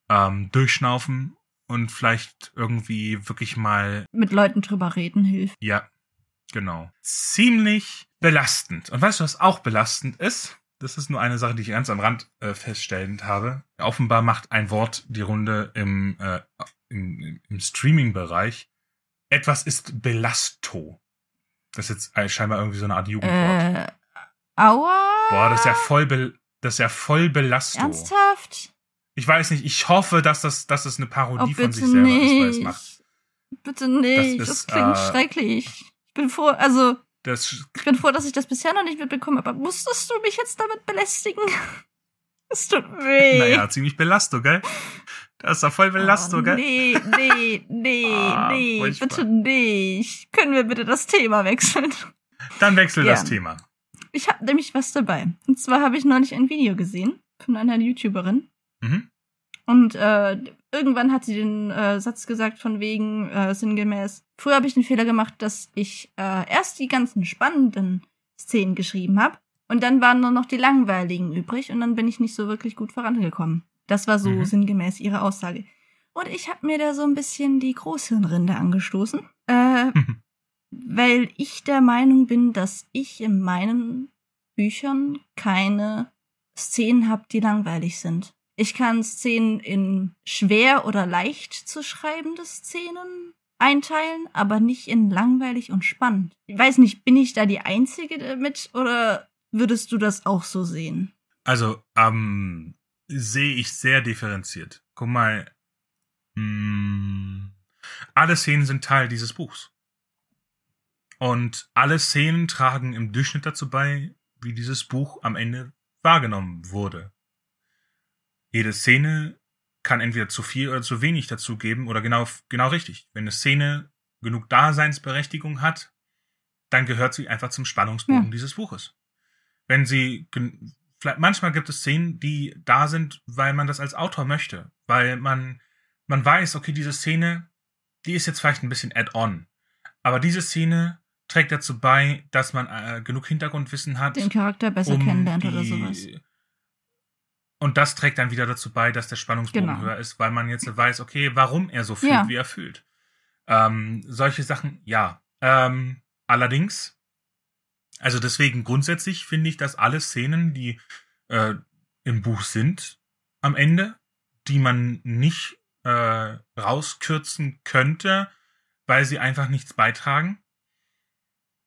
ähm, durchschnaufen und vielleicht irgendwie wirklich mal
mit Leuten drüber reden hilft.
Ja, Genau. Ziemlich belastend. Und weißt du, was auch belastend ist? Das ist nur eine Sache, die ich ganz am Rand äh, feststellend habe. Offenbar macht ein Wort die Runde im, äh, im, im Streaming-Bereich. Etwas ist Belasto. Das ist jetzt scheinbar irgendwie so eine Art Jugendwort.
Äh, aua.
Boah, das ist ja voll, be das ist ja voll Belasto.
Ernsthaft?
Ich weiß nicht, ich hoffe, dass das, dass das eine Parodie oh, von sich selber nicht. ist, macht.
Bitte nicht, das, ist, das klingt äh, schrecklich. Ich bin froh, also.
Das
ich bin froh, dass ich das bisher noch nicht mitbekommen habe. Aber musstest du mich jetzt damit belästigen? Es tut weh.
Naja, ziemlich Belastung, gell? Das ist doch voll Belastung, oh, gell?
Nee, nee, nee, ah, nee, furchtbar. bitte nicht. Können wir bitte das Thema wechseln?
Dann wechsel ja. das Thema.
Ich habe nämlich was dabei. Und zwar habe ich neulich ein Video gesehen von einer YouTuberin. Mhm. Und äh, irgendwann hat sie den äh, Satz gesagt von wegen äh, sinngemäß. Früher habe ich den Fehler gemacht, dass ich äh, erst die ganzen spannenden Szenen geschrieben habe und dann waren nur noch die langweiligen übrig und dann bin ich nicht so wirklich gut vorangekommen. Das war so mhm. sinngemäß ihre Aussage. Und ich habe mir da so ein bisschen die Großhirnrinde angestoßen, äh, mhm. weil ich der Meinung bin, dass ich in meinen Büchern keine Szenen habe, die langweilig sind. Ich kann Szenen in schwer oder leicht zu schreibende Szenen einteilen, aber nicht in langweilig und spannend. Ich weiß nicht, bin ich da die Einzige damit oder würdest du das auch so sehen?
Also, ähm, sehe ich sehr differenziert. Guck mal, mh, mm, alle Szenen sind Teil dieses Buchs. Und alle Szenen tragen im Durchschnitt dazu bei, wie dieses Buch am Ende wahrgenommen wurde jede Szene kann entweder zu viel oder zu wenig dazu geben oder genau, genau richtig. Wenn eine Szene genug Daseinsberechtigung hat, dann gehört sie einfach zum Spannungsbogen ja. dieses Buches. Wenn sie, manchmal gibt es Szenen, die da sind, weil man das als Autor möchte, weil man, man weiß, okay, diese Szene, die ist jetzt vielleicht ein bisschen add-on, aber diese Szene trägt dazu bei, dass man äh, genug Hintergrundwissen hat.
Den Charakter besser
um
kennenlernt oder sowas.
Und das trägt dann wieder dazu bei, dass der Spannungsbogen
Genau.
höher ist, weil man jetzt weiß, okay, warum er so fühlt,
Ja.
wie er fühlt. Ähm, solche Sachen, ja. Ähm, allerdings, also deswegen grundsätzlich finde ich, dass alle Szenen, die äh, im Buch sind, am Ende, die man nicht äh, rauskürzen könnte, weil sie einfach nichts beitragen,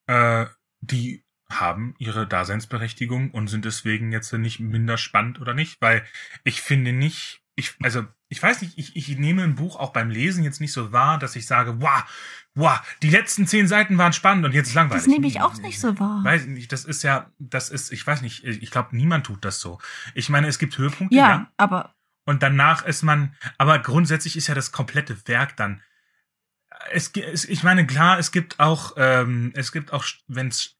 äh, die haben ihre Daseinsberechtigung und sind deswegen jetzt nicht minder spannend oder nicht, weil ich finde nicht, ich, also, ich weiß nicht, ich, ich nehme ein Buch auch beim Lesen jetzt nicht so wahr, dass ich sage, wow, wow, die letzten zehn Seiten waren spannend und jetzt ist langweilig.
Das nehme ich auch nicht so wahr.
Weiß nicht, das ist ja, das ist, ich weiß nicht, ich glaube, niemand tut das so. Ich meine, es gibt Höhepunkte, ja,
ja, aber
und danach ist man, aber grundsätzlich ist ja das komplette Werk dann. Es, es ich meine, klar, es gibt auch, ähm, es gibt auch, wenn es,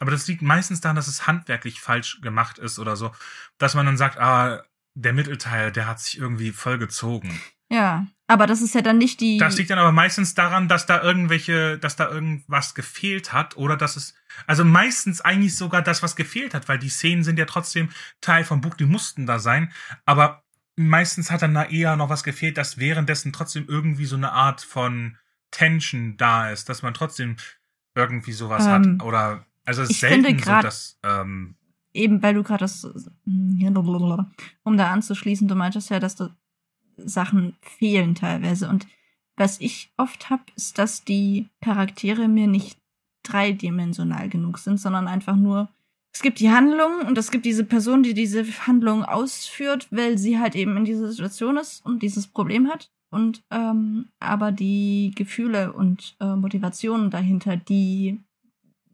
aber das liegt meistens daran, dass es handwerklich falsch gemacht ist oder so, dass man dann sagt, ah, der Mittelteil, der hat sich irgendwie voll gezogen.
ja. Aber das ist ja dann nicht die.
Das liegt dann aber meistens daran, dass da irgendwelche, dass da irgendwas gefehlt hat oder dass es, also meistens eigentlich sogar das, was gefehlt hat, weil die Szenen sind ja trotzdem Teil vom Buch, die mussten da sein, aber meistens hat dann da eher noch was gefehlt, dass währenddessen trotzdem irgendwie so eine Art von Tension da ist, dass man trotzdem irgendwie sowas
Ähm,
hat oder, also es ist
ich finde
selten so,
grad-
dass, ähm,
eben weil du gerade das, um da anzuschließen, du meintest ja, dass da Sachen fehlen teilweise. Und was ich oft habe, ist, dass die Charaktere mir nicht dreidimensional genug sind, sondern einfach nur, es gibt die Handlung und es gibt diese Person, die diese Handlung ausführt, weil sie halt eben in dieser Situation ist und dieses Problem hat. Und ähm, aber die Gefühle und äh, Motivationen dahinter, die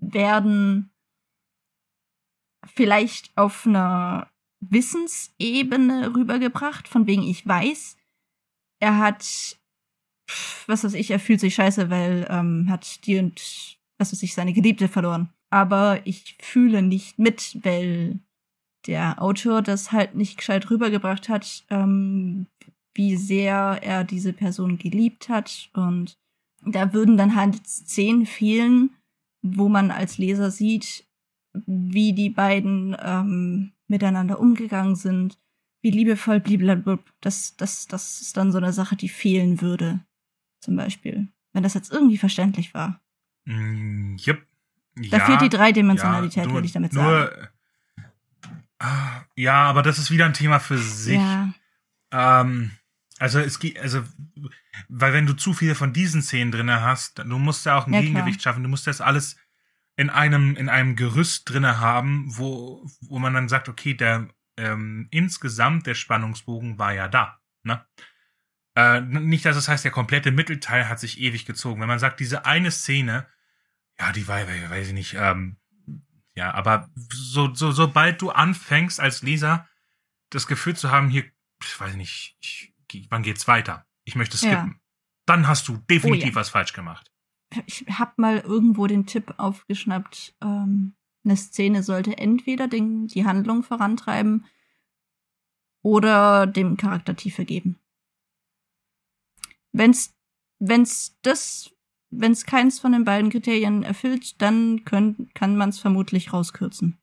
werden vielleicht auf einer Wissensebene rübergebracht, von wegen ich weiß, er hat, was weiß ich, er fühlt sich scheiße, weil ähm, hat die und was weiß ich, seine Geliebte verloren. Aber ich fühle nicht mit, weil der Autor das halt nicht gescheit rübergebracht hat, ähm, wie sehr er diese Person geliebt hat. Und da würden dann halt Szenen fehlen, wo man als Leser sieht, wie die beiden ähm, miteinander umgegangen sind, wie liebevoll blablabla. Das, das, das ist dann so eine Sache, die fehlen würde. Zum Beispiel. Wenn das jetzt irgendwie verständlich war.
mh, jupp.
Da
ja,
fehlt die Dreidimensionalität,
ja,
würde ich damit
nur,
sagen.
Ah, Ja, aber das ist wieder ein Thema für sich.
Ja,
Ähm, also es geht, also, weil wenn du zu viele von diesen Szenen drinne hast, du musst ja auch ein
Ja, klar.
Gegengewicht schaffen. Du musst das alles in einem in einem Gerüst drinne haben, wo wo man dann sagt, okay, der ähm, insgesamt der Spannungsbogen war ja da. Ne? Äh, nicht, dass es heißt, der komplette Mittelteil hat sich ewig gezogen. Wenn man sagt, diese eine Szene, ja, die war, weiß ich nicht, ähm, ja, aber so, so, sobald du anfängst als Leser das Gefühl zu haben, hier, ich weiß nicht, ich, wann geht's weiter? Ich möchte
Ja.
skippen. Dann hast du definitiv
Oh ja.
was falsch gemacht.
ich hab mal irgendwo den Tipp aufgeschnappt, ähm, eine Szene sollte entweder den, die Handlung vorantreiben oder dem Charakter Tiefe geben. Wenn's, wenn's das, wenn's keins von den beiden Kriterien erfüllt, dann können, kann man es vermutlich rauskürzen.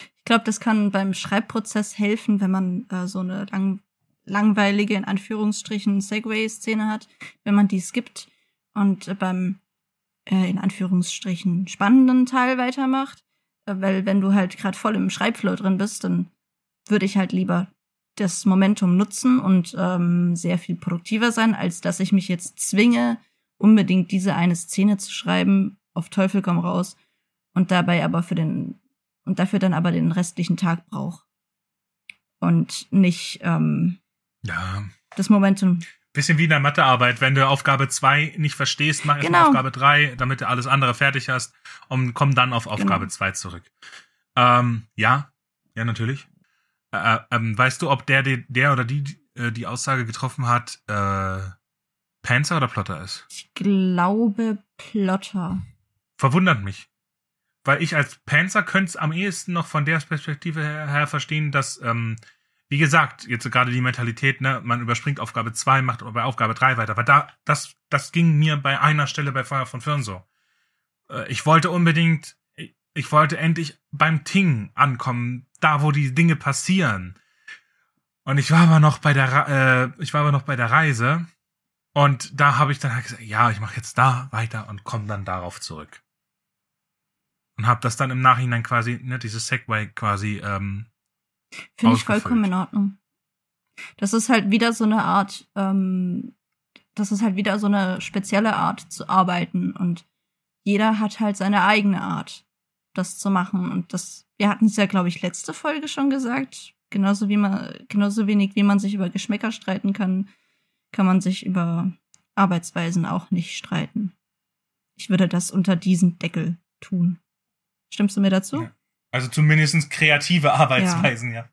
Ich glaube, das kann beim Schreibprozess helfen, wenn man äh, so eine lang, langweilige, in Anführungsstrichen, Segway-Szene hat, wenn man die skippt und äh, beim äh, in Anführungsstrichen spannenden Teil weitermacht. Äh, weil wenn du halt gerade voll im Schreibflow drin bist, dann würde ich halt lieber das Momentum nutzen und ähm, sehr viel produktiver sein, als dass ich mich jetzt zwinge, unbedingt diese eine Szene zu schreiben, auf Teufel komm raus, und dabei aber für den und dafür dann aber den restlichen Tag brauche. Und nicht ähm,
Ja.
das Momentum.
Bisschen wie in der Mathearbeit, wenn du Aufgabe 2 nicht verstehst, mach erstmal
Genau.
Aufgabe 3, damit du alles andere fertig hast und komm dann auf Aufgabe
Genau.
2 zurück. Ähm, ja, ja, natürlich. Äh, ähm, weißt du, ob der, der, der oder die äh, die Aussage getroffen hat, äh, Panzer oder Plotter ist?
Ich glaube Plotter.
Verwundert mich. Weil ich als Panzer könnte es am ehesten noch von der Perspektive her, her verstehen, dass, ähm, wie gesagt, jetzt gerade die Mentalität, ne, man überspringt Aufgabe 2, macht aber bei Aufgabe 3 weiter. Weil da, das, das ging mir bei einer Stelle bei Feuer von Firn so. äh, ich wollte unbedingt, ich wollte endlich beim Ting ankommen, da wo die Dinge passieren. Und ich war aber noch bei der, äh, ich war aber noch bei der Reise. Und da habe ich dann halt gesagt, ja, ich mache jetzt da weiter und komme dann darauf zurück. Und habe das dann im Nachhinein quasi, ne, dieses Segway quasi ähm,
Finde ich vollkommen in Ordnung. Das ist halt wieder so eine Art, ähm, das ist halt wieder so eine spezielle Art zu arbeiten und jeder hat halt seine eigene Art, das zu machen. Und das, wir hatten es ja, glaube ich, letzte Folge schon gesagt. Genauso wie man, genauso wenig wie man sich über Geschmäcker streiten kann, kann man sich über Arbeitsweisen auch nicht streiten. Ich würde das unter diesen Deckel tun. Stimmst du mir dazu?
Ja. Also zumindest kreative Arbeitsweisen, ja. ja.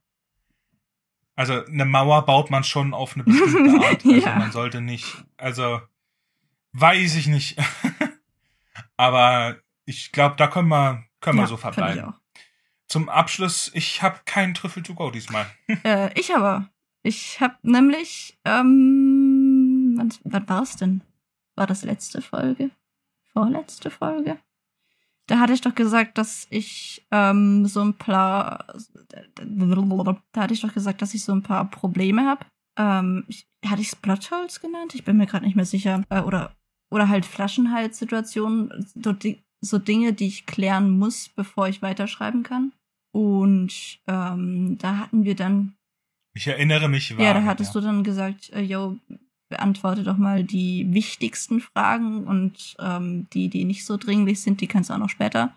Also eine Mauer baut man schon auf eine bestimmte Art. Also ja. man sollte nicht, also weiß ich nicht. Aber ich glaube, da können wir, können ja, wir so verbleiben. Zum Abschluss, ich habe keinen Trüffel to go diesmal.
äh, ich aber. Ich habe nämlich, ähm, wann, wann war es denn? War das letzte Folge? Vorletzte Folge? Da hatte ich doch gesagt, dass ich ähm, so ein paar, da hatte ich doch gesagt, dass ich so ein paar Probleme habe. Ähm, ich, hatte ich es Plotholes genannt? Ich bin mir gerade nicht mehr sicher. Äh, oder oder halt Flaschenhalssituationen, so, so Dinge, die ich klären muss, bevor ich weiterschreiben kann. Und ähm, da hatten wir dann.
Ich erinnere mich.
Wahr, ja, da hattest ja. du dann gesagt, äh, yo, beantworte doch mal die wichtigsten Fragen und ähm, die, die nicht so dringlich sind, die kannst du auch noch später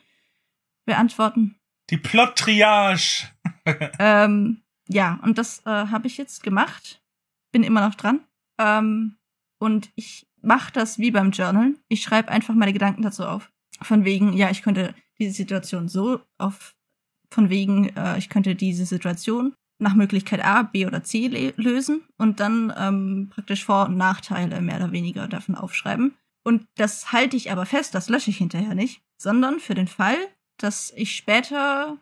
beantworten.
Die Plot-Triage.
ähm, ja, und das äh, habe ich jetzt gemacht. Bin immer noch dran. Ähm, und ich mache das wie beim Journal. Ich schreibe einfach meine Gedanken dazu auf. Von wegen, ja, ich könnte diese Situation so auf, von wegen, äh, ich könnte diese Situation nach Möglichkeit A, B oder C lösen und dann ähm, praktisch Vor- und Nachteile mehr oder weniger davon aufschreiben. Und das halte ich aber fest, das lösche ich hinterher nicht, sondern für den Fall, dass ich später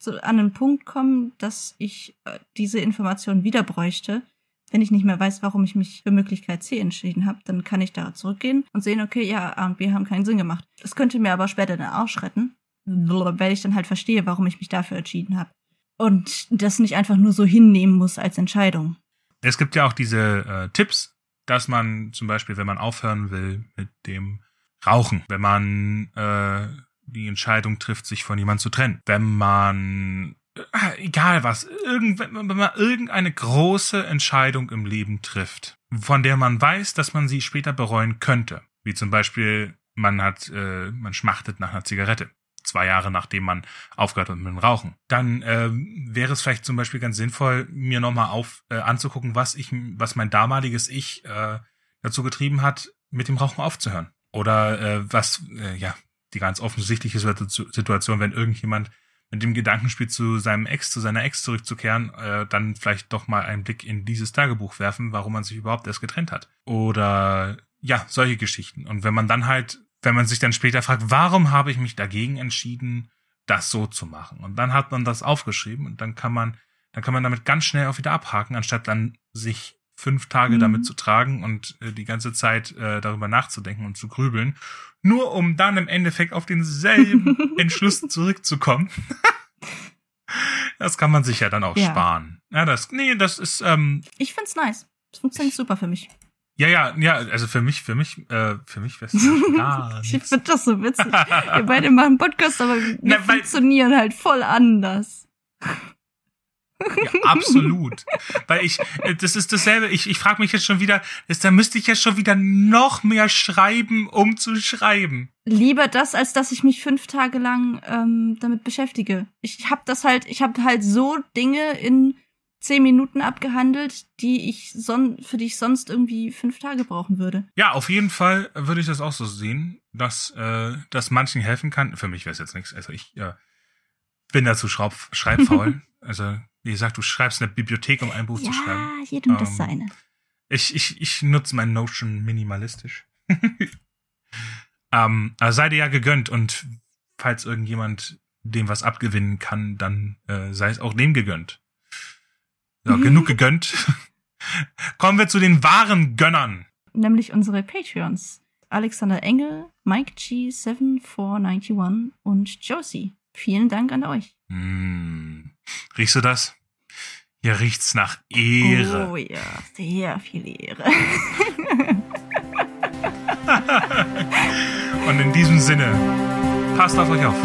so an einen Punkt komme, dass ich äh, diese Information wieder bräuchte, wenn ich nicht mehr weiß, warum ich mich für Möglichkeit C entschieden habe, dann kann ich da zurückgehen und sehen, okay, ja, A und B haben keinen Sinn gemacht. Das könnte mir aber später den Arsch retten, weil ich dann halt verstehe, warum ich mich dafür entschieden habe und das nicht einfach nur so hinnehmen muss als Entscheidung.
Es gibt ja auch diese äh, Tipps, dass man zum Beispiel, wenn man aufhören will mit dem Rauchen, wenn man äh, die Entscheidung trifft, sich von jemandem zu trennen, wenn man äh, egal was, irgend, wenn man irgendeine große Entscheidung im Leben trifft, von der man weiß, dass man sie später bereuen könnte, wie zum Beispiel man hat, äh, man schmachtet nach einer Zigarette zwei Jahre nachdem man aufgehört hat mit dem Rauchen. Dann äh, wäre es vielleicht zum Beispiel ganz sinnvoll, mir nochmal auf äh, anzugucken, was ich, was mein damaliges Ich äh, dazu getrieben hat, mit dem Rauchen aufzuhören. Oder äh, was, äh, ja, die ganz offensichtliche Situation, wenn irgendjemand mit dem Gedankenspiel zu seinem Ex, zu seiner Ex zurückzukehren, äh, dann vielleicht doch mal einen Blick in dieses Tagebuch werfen, warum man sich überhaupt erst getrennt hat. Oder ja, solche Geschichten. Und wenn man dann halt wenn man sich dann später fragt, warum habe ich mich dagegen entschieden, das so zu machen? Und dann hat man das aufgeschrieben und dann kann man, dann kann man damit ganz schnell auch wieder abhaken, anstatt dann sich fünf Tage mhm. damit zu tragen und äh, die ganze Zeit äh, darüber nachzudenken und zu grübeln, nur um dann im Endeffekt auf denselben Entschluss zurückzukommen. das kann man sich ja dann auch ja. sparen. Ja, das, nee, das ist. Ähm,
ich find's nice. Das funktioniert super für mich.
Ja, ja, ja, also für mich, für mich, äh, für mich wär's
gar Ich finde das so witzig. Wir beide machen Podcast, aber wir Na, funktionieren halt voll anders.
Ja, absolut. Weil ich, äh, das ist dasselbe, ich, ich frage mich jetzt schon wieder, ist, da müsste ich jetzt schon wieder noch mehr schreiben, um zu schreiben.
Lieber das, als dass ich mich fünf Tage lang ähm, damit beschäftige. Ich habe das halt, ich habe halt so Dinge in zehn Minuten abgehandelt, die ich son für die ich sonst irgendwie fünf Tage brauchen würde.
Ja, auf jeden Fall würde ich das auch so sehen, dass äh, das manchen helfen kann. Für mich wäre es jetzt nichts. Also ich äh, bin dazu schraub, schreibfaul. also wie gesagt, du schreibst eine Bibliothek, um ein Buch ja, zu schreiben. Ja,
jedem ähm, das seine.
Ich, ich, ich nutze mein Notion minimalistisch. ähm, also sei dir ja gegönnt und falls irgendjemand dem was abgewinnen kann, dann äh, sei es auch dem gegönnt. Ja, genug gegönnt. Kommen wir zu den wahren Gönnern.
Nämlich unsere Patreons. Alexander Engel, Mike G7491 und Josie. Vielen Dank an euch.
Mm. Riechst du das? Hier riecht's nach Ehre.
Oh ja, sehr viel Ehre.
Und in diesem Sinne, passt auf euch auf.